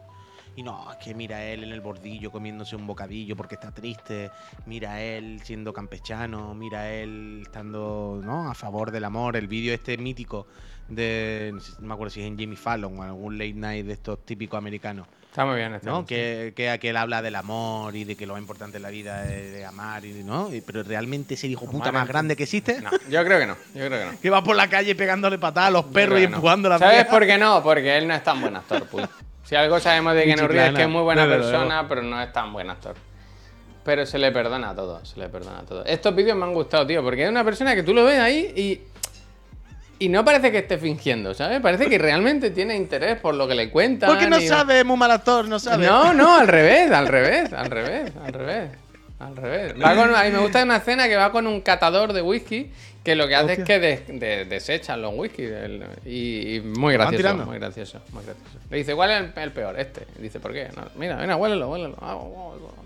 Speaker 2: Y no, es que mira a él en el bordillo comiéndose un bocadillo porque está triste, mira a él siendo campechano, mira a él estando ¿no? a favor del amor, el vídeo este mítico de, no me acuerdo si es en Jimmy Fallon o algún late night de estos típicos americanos,
Speaker 1: Está muy bien. Está
Speaker 2: ¿no? Que, que aquel habla del amor y de que lo más importante en la vida es de amar, y, ¿no? Pero realmente es el hijo puta más grande que existe.
Speaker 1: No, yo creo que no. Yo creo que no.
Speaker 2: Que va por la calle pegándole patadas a los perros y
Speaker 1: no.
Speaker 2: empujando la
Speaker 1: ¿Sabes por qué no? Porque él no es tan buen actor, Puy. Si algo sabemos de Keanu Reeves es que es muy buena persona, pero no es tan buen actor. Pero se le perdona todo, se le perdona todo. Estos vídeos me han gustado, tío, porque es una persona que tú lo ves ahí y. Y no parece que esté fingiendo, ¿sabes? Parece que realmente tiene interés por lo que le cuentan.
Speaker 2: Porque no
Speaker 1: y-
Speaker 2: sabe, es muy mal actor, no sabe.
Speaker 1: No, no, al revés, al revés, al revés, al revés. Al revés. Va con, a mí me gusta una escena que va con un catador de whisky que lo que hace es que de- desechan los whisky. y, y muy gracioso, muy gracioso, muy gracioso. Le dice, ¿cuál es el, el peor? Este. Y dice, ¿por qué? No, mira, mira, huélelo, huélelo. Ah, oh, oh, oh.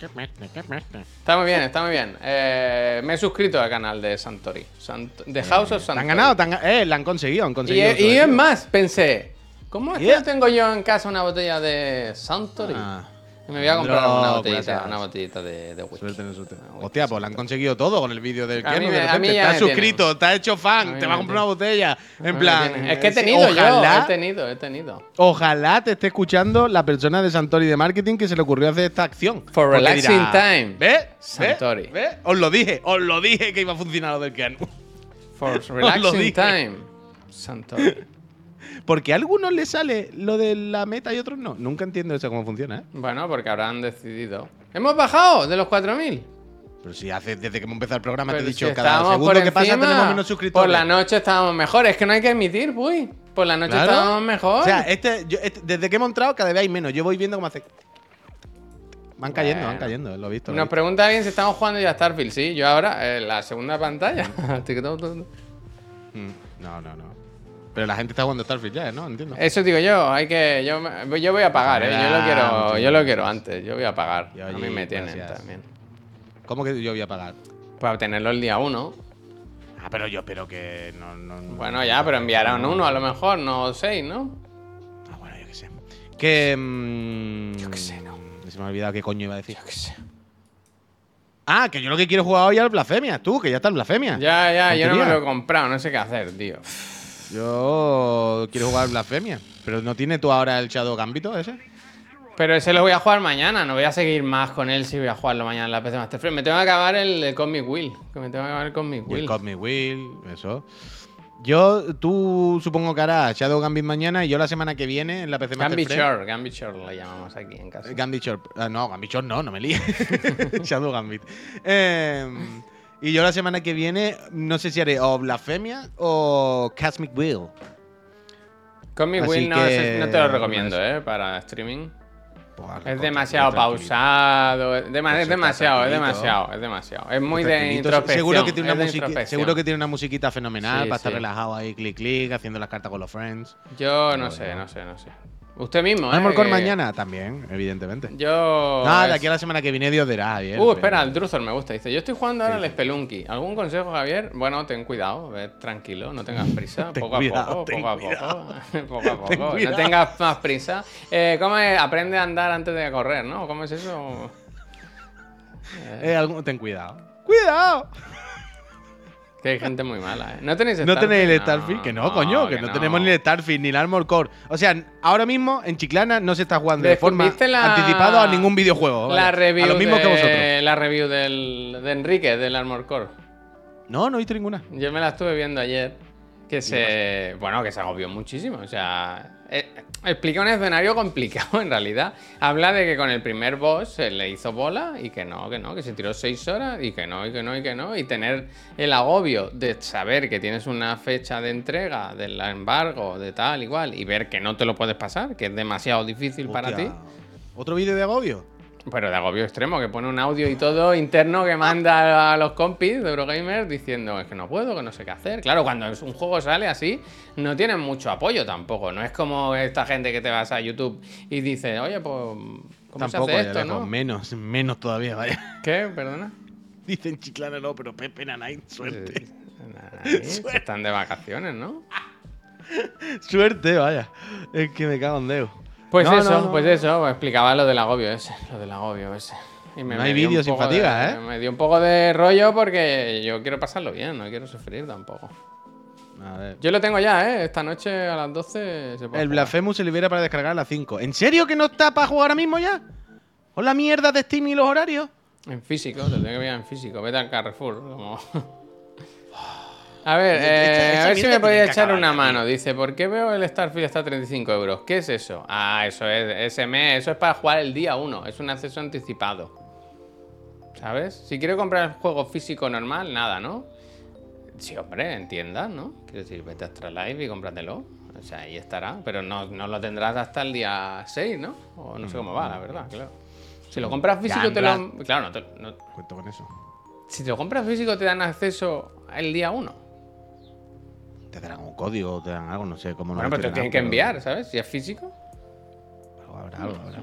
Speaker 1: Está muy bien, está muy bien. Eh, me he suscrito al canal de Santori. Sant- The House of
Speaker 2: Te
Speaker 1: Santori.
Speaker 2: han ganado, te han ga- eh, la han conseguido, han
Speaker 1: Y,
Speaker 2: conseguido.
Speaker 1: y es más, pensé, ¿cómo es que
Speaker 2: Yeah.
Speaker 1: tengo yo en casa una botella de Santori?
Speaker 2: Ah.
Speaker 1: Me voy a comprar una botellita, una botellita de, de whisky.
Speaker 2: Suerte, Hostia, pues le han conseguido todo con el vídeo del
Speaker 1: me-
Speaker 2: De repente, te has
Speaker 1: tienen.
Speaker 2: suscrito, te has hecho fan, te vas a comprar una botella. En plan.
Speaker 1: Es que he tenido yo,
Speaker 2: ojalá,
Speaker 1: he tenido, he tenido.
Speaker 2: ojalá te esté escuchando la persona de Santori de marketing que se le ocurrió hacer esta acción.
Speaker 1: For relaxing time.
Speaker 2: ¿Ves?
Speaker 1: Santori.
Speaker 2: ¿Ves? ¿Ves? Os lo dije, os lo dije que iba a funcionar lo del Keanu.
Speaker 1: For relaxing time. Santori.
Speaker 2: Porque a algunos les sale lo de la meta y otros no. Nunca entiendo eso cómo funciona, ¿eh?
Speaker 1: Bueno, porque habrán decidido. ¡Hemos bajado de los 4.000!
Speaker 2: Pero si hace, desde que hemos empezado el programa te he
Speaker 1: Pero
Speaker 2: dicho
Speaker 1: si
Speaker 2: cada segundo que pasa tenemos menos suscriptores.
Speaker 1: Por la noche estábamos mejor. Es que no hay que emitir, uy. Por la noche
Speaker 2: Claro.
Speaker 1: estábamos mejor.
Speaker 2: O sea, este, yo- este- desde que hemos entrado cada vez hay menos. Yo voy viendo cómo hace. Van cayendo, van cayendo, lo he visto. lo
Speaker 1: Nos
Speaker 2: visto.
Speaker 1: pregunta alguien si estamos jugando ya a Starfield. Sí, yo ahora, en la segunda pantalla.
Speaker 2: Mm, No, no, no. Pero la gente está jugando Starfield ya, ¿no? Entiendo.
Speaker 1: Eso digo yo, hay que. Yo, yo voy a pagar, ¿eh? Yo lo
Speaker 2: Ah,
Speaker 1: quiero,
Speaker 2: mucho
Speaker 1: yo lo quiero antes. Yo voy a pagar. A mí me tienen
Speaker 2: gracias.
Speaker 1: también.
Speaker 2: ¿Cómo que yo voy a pagar?
Speaker 1: Para tenerlo el día uno.
Speaker 2: Ah, pero yo espero que no. no- no-
Speaker 1: Bueno, ya, pero enviarán uno a lo mejor, no seis, ¿no?
Speaker 2: Ah, bueno, yo qué sé. Que. mm,
Speaker 1: Yo qué sé, no.
Speaker 2: Se me ha olvidado qué coño iba a decir.
Speaker 1: Yo qué sé.
Speaker 2: Ah, que yo lo que quiero jugar hoy al Blasfemia, tú, que ya está el Blasfemia.
Speaker 1: Ya, ya, yo no me lo he comprado, no sé qué hacer, tío.
Speaker 2: Yo quiero jugar Blasfemia. Pero no tiene tú ahora el Shadow Gambito ese.
Speaker 1: Pero ese lo voy a jugar mañana, no voy a seguir más con él si voy a jugarlo mañana en la PC Master Free. Me tengo que acabar el, el Cosmic Wheel. Que me tengo que acabar el Cosmic
Speaker 2: Y el
Speaker 1: Wheel.
Speaker 2: Cosmic Wheel, eso. Yo, tú supongo que harás Shadow Gambit mañana y yo la semana que viene en la PC Master
Speaker 1: Gambit
Speaker 2: Frame-
Speaker 1: Shore, Gambit Shore lo llamamos aquí en casa.
Speaker 2: Gambit Shore. Ah, no, Gambit Shore no, no me líes. Shadow Gambit. Em, y yo la semana que viene, no sé si haré o Blasfemia o Cosmic Wheel.
Speaker 1: Cosmic Wheel no,
Speaker 2: que-
Speaker 1: ese- no te lo recomiendo, ¿eh? Para streaming.
Speaker 2: Pues,
Speaker 1: Es demasiado pausado. Es, dema- demasiado, es demasiado, es demasiado. Es muy de introspección.
Speaker 2: Seguro que, tiene una seguro que tiene una musiquita fenomenal
Speaker 1: Sí,
Speaker 2: para estar relajado ahí, clic, clic, haciendo las cartas con los friends.
Speaker 1: Yo no sé, no sé, no sé. Usted mismo, ¿eh?
Speaker 2: Armor Core mañana también, evidentemente.
Speaker 1: Yo.
Speaker 2: Nada, de aquí a la semana que viene Dios dirá, bien.
Speaker 1: Uh, espera, el Druzor me gusta. Dice, yo estoy jugando ahora al Spelunky. ¿Algún consejo, Javier? Bueno, ten cuidado, tranquilo, no tengas prisa.
Speaker 2: Ten
Speaker 1: poco
Speaker 2: cuidado,
Speaker 1: a poco,
Speaker 2: ten
Speaker 1: poco a
Speaker 2: cuidado.
Speaker 1: poco. poco a poco.
Speaker 2: Ten
Speaker 1: no tengas más prisa. Eh, ¿Cómo es? Aprende a andar antes de correr, ¿no? ¿Cómo es eso?
Speaker 2: Eh, algún- ten cuidado. ¡Cuidado!
Speaker 1: Que hay gente muy mala, ¿eh? ¿No tenéis
Speaker 2: ¿No tenéis el
Speaker 1: No,
Speaker 2: Starfield? Que no, coño, que, no, tenemos ni el Starfield ni el Armor Core. O sea, ahora mismo en Chiclana no se está jugando de forma
Speaker 1: ¿viste la-
Speaker 2: anticipada a ningún videojuego.
Speaker 1: La review,
Speaker 2: a lo mismo
Speaker 1: de,
Speaker 2: que vosotros.
Speaker 1: La review del, de Enrique, del Armor Core.
Speaker 2: No, no he visto ninguna.
Speaker 1: Yo me la estuve viendo ayer. Que se. Bueno, que se agobió muchísimo. O sea. eh, explica un escenario complicado en realidad. Habla de que con el primer boss se le hizo bola y que no, que no, que se tiró seis horas y que no, y que no, y que no. Y tener el agobio de saber que tienes una fecha de entrega, del embargo, de tal, igual, y ver que no te lo puedes pasar, que es demasiado difícil para ti.
Speaker 2: ¿Otro vídeo de agobio?
Speaker 1: Pero de agobio extremo, que pone un audio y todo interno que manda a los compis de Eurogamer diciendo es que no puedo, que no sé qué hacer. Claro, cuando un juego sale así, no tienen mucho apoyo tampoco. No es como esta gente que te vas a YouTube y dice, oye, pues, ¿cómo
Speaker 2: Tampoco,
Speaker 1: se hace esto, no?
Speaker 2: Menos, menos todavía, vaya.
Speaker 1: ¿Qué? ¿Perdona?
Speaker 2: Dicen Chiclana no, pero Pepe Nanay, suerte.
Speaker 1: Ahí, están de vacaciones, ¿no?
Speaker 2: Suerte, vaya. Es que me cago en Deo.
Speaker 1: Pues
Speaker 2: No,
Speaker 1: eso,
Speaker 2: no,
Speaker 1: pues eso, explicaba lo del agobio ese, lo del agobio ese. Y me-
Speaker 2: No hay
Speaker 1: dio un
Speaker 2: vídeo sin fatiga,
Speaker 1: de-
Speaker 2: ¿eh?
Speaker 1: Me dio un poco de rollo porque yo quiero pasarlo bien, no quiero sufrir tampoco.
Speaker 2: A ver.
Speaker 1: Yo lo tengo ya, ¿eh? Esta noche a las 12 se puede
Speaker 2: El. Blasphemous se libera para descargar a las 5. ¿En serio que no está para jugar ahora mismo ya? ¿Con la mierda de Steam y los horarios?
Speaker 1: En físico, te tengo que ver en físico. Vete al Carrefour. como- a ver, eh, a ver si me podía echar una mano. Dice, ¿por qué veo el Starfield está a 35 euros? ¿Qué es eso? Ah, eso es SM, eso es para jugar el día 1. Es un acceso anticipado. ¿Sabes? Si quiero comprar el juego físico normal, nada, ¿no? Sí, hombre, en tiendas, ¿no? Quiero decir, vete a Extra Life y cómpratelo. O sea, ahí estará. Pero no, no lo tendrás hasta el día 6, ¿no? O no sé cómo va, la verdad, claro. Si lo compras físico, te lo. Claro, no te- no-
Speaker 2: Cuento con eso.
Speaker 1: si te lo compras físico, te dan acceso el día 1.
Speaker 2: Te darán un código, te dan algo, no sé cómo
Speaker 1: Bueno,
Speaker 2: lo
Speaker 1: pero te lo tienen que enviar, ¿sabes? Si es físico.
Speaker 2: Algo habrá, algo habrá.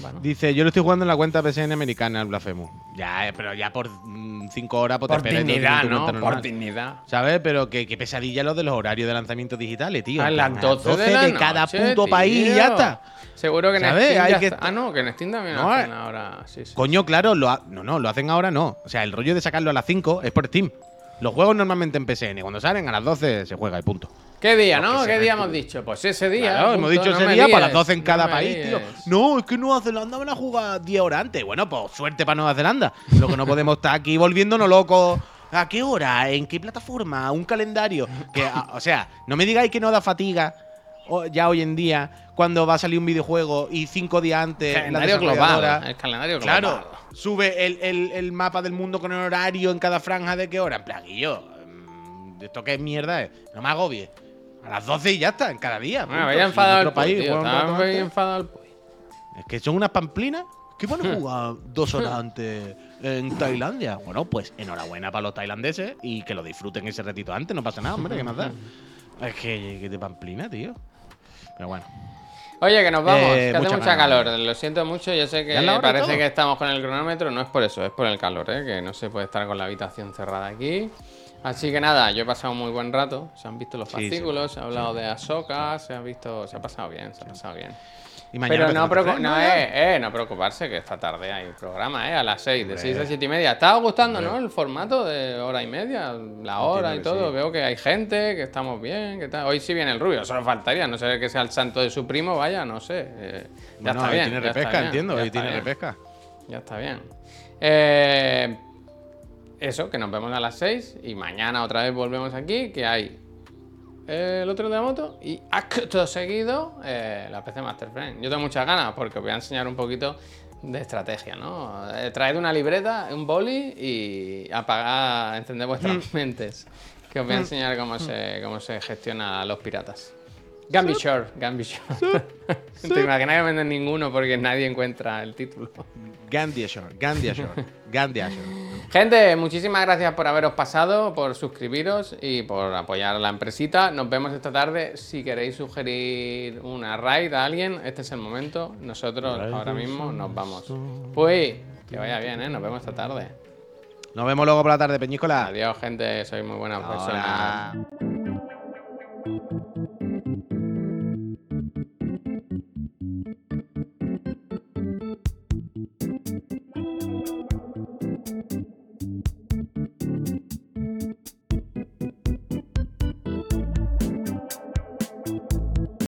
Speaker 1: Bueno.
Speaker 2: Dice, yo lo estoy jugando en la cuenta PSN americana, el Blasphemous. Ya, eh, pero ya por 5 horas pues
Speaker 1: Por
Speaker 2: te
Speaker 1: dignidad, ¿no? Por
Speaker 2: normal.
Speaker 1: dignidad.
Speaker 2: ¿Sabes? Pero que, que pesadilla lo de los horarios de lanzamientos digitales, tío.
Speaker 1: A las
Speaker 2: plan,
Speaker 1: 12 de, la
Speaker 2: cada
Speaker 1: noche, tío.
Speaker 2: país y ya está.
Speaker 1: Seguro que en
Speaker 2: ¿Sabes?
Speaker 1: Steam ya
Speaker 2: que
Speaker 1: está- Ah, no, que en Steam también
Speaker 2: No,
Speaker 1: hacen
Speaker 2: eh.
Speaker 1: ahora. Sí, sí.
Speaker 2: Coño, claro, lo ha- no, no, lo hacen ahora no. O sea, el rollo de sacarlo a las 5 es por Steam. Los juegos normalmente en PSN, cuando salen a las 12 se juega y punto.
Speaker 1: ¿Qué día, no? ¿Qué día hemos dicho? Pues ese día.
Speaker 2: Claro,
Speaker 1: punto,
Speaker 2: hemos dicho
Speaker 1: no
Speaker 2: ese día para las
Speaker 1: líes,
Speaker 2: 12 en cada
Speaker 1: no
Speaker 2: país, tío. No, es que Nueva Zelanda van a jugar 10 horas antes. Bueno, pues suerte para Nueva Zelanda. Lo que no podemos estar aquí volviéndonos locos ¿A qué hora? ¿En qué plataforma? ¿Un calendario? Que, a- o sea, no me digáis que no da fatiga ya hoy en día cuando va a salir un videojuego y cinco días antes la
Speaker 1: calendario global. El calendario global.
Speaker 2: Claro, sube el, el- el mapa del mundo con el horario en cada franja de qué hora. En plan, Guillo, mm, ¿esto qué mierda es? No me agobie. A las 12 y ya está, en cada día.
Speaker 1: Bueno,
Speaker 2: en
Speaker 1: enfadado el
Speaker 2: otro país
Speaker 1: Puy, tío,
Speaker 2: antes.
Speaker 1: enfadado el Puy.
Speaker 2: Es que son unas pamplinas que van a jugar dos horas antes en Tailandia. Bueno, pues enhorabuena para los tailandeses y que lo disfruten ese ratito antes, no pasa nada, hombre, ¿qué más da? Es que, que de pamplina, tío. Pero bueno.
Speaker 1: Oye, que nos vamos,
Speaker 2: Eh,
Speaker 1: que hace
Speaker 2: mucha
Speaker 1: calor. Lo siento mucho, yo sé que
Speaker 2: ¿Ya es la hora y
Speaker 1: parece que estamos con el cronómetro, no es por eso, es por el calor, ¿eh? que no se puede estar con la habitación cerrada aquí. Así que nada, yo he pasado un muy buen rato, se han visto los
Speaker 2: Sí, sí,
Speaker 1: fascículos, se ha hablado de Ahsoka, se ha visto, se ha pasado bien, se ha pasado bien.
Speaker 2: Y mañana
Speaker 1: Pero eh, eh, no preocuparse, que esta tarde hay programa, ¿eh? A las 6, de 6 a 7 y media. ¿Está gustando, no? El formato de hora y media, la hora y
Speaker 2: que
Speaker 1: todo.
Speaker 2: sí.
Speaker 1: Veo que hay gente, que estamos bien, que tal. Hoy sí viene el rubio, solo faltaría, no sé que sea el santo de su primo, vaya, no sé. eh, ya
Speaker 2: Bueno,
Speaker 1: está
Speaker 2: hoy
Speaker 1: bien.
Speaker 2: tiene repesca,
Speaker 1: bien,
Speaker 2: entiendo, hoy tiene
Speaker 1: bien,
Speaker 2: repesca.
Speaker 1: Ya está bien. Eh, eso, que nos vemos a las 6 y mañana otra vez volvemos aquí, que hay el otro de la moto y acto seguido eh, la PC Master Frame. Yo tengo muchas ganas porque os voy a enseñar un poquito de estrategia, ¿no? Eh, traed una libreta, un boli y apagar, encender vuestras mentes. Que os voy a enseñar cómo se, cómo se gestiona a los piratas. Gambit Shore, Gambit Shore. Te imaginas que no venden ninguno porque nadie encuentra el título.
Speaker 2: Gandhi Ashore, Gandhi Ashore, Gandhi Ashore.
Speaker 1: Gente, muchísimas gracias por haberos pasado, por suscribiros y por apoyar a la empresita. Nos vemos esta tarde. Si queréis sugerir una raid a alguien, este es el momento. Nosotros ahora mismo nos vamos. Pues, que vaya bien, ¿eh? Nos vemos esta tarde.
Speaker 2: Nos vemos luego por la tarde, Peñícola.
Speaker 1: Adiós, gente. Sois muy buenas personas.
Speaker 2: Ahora.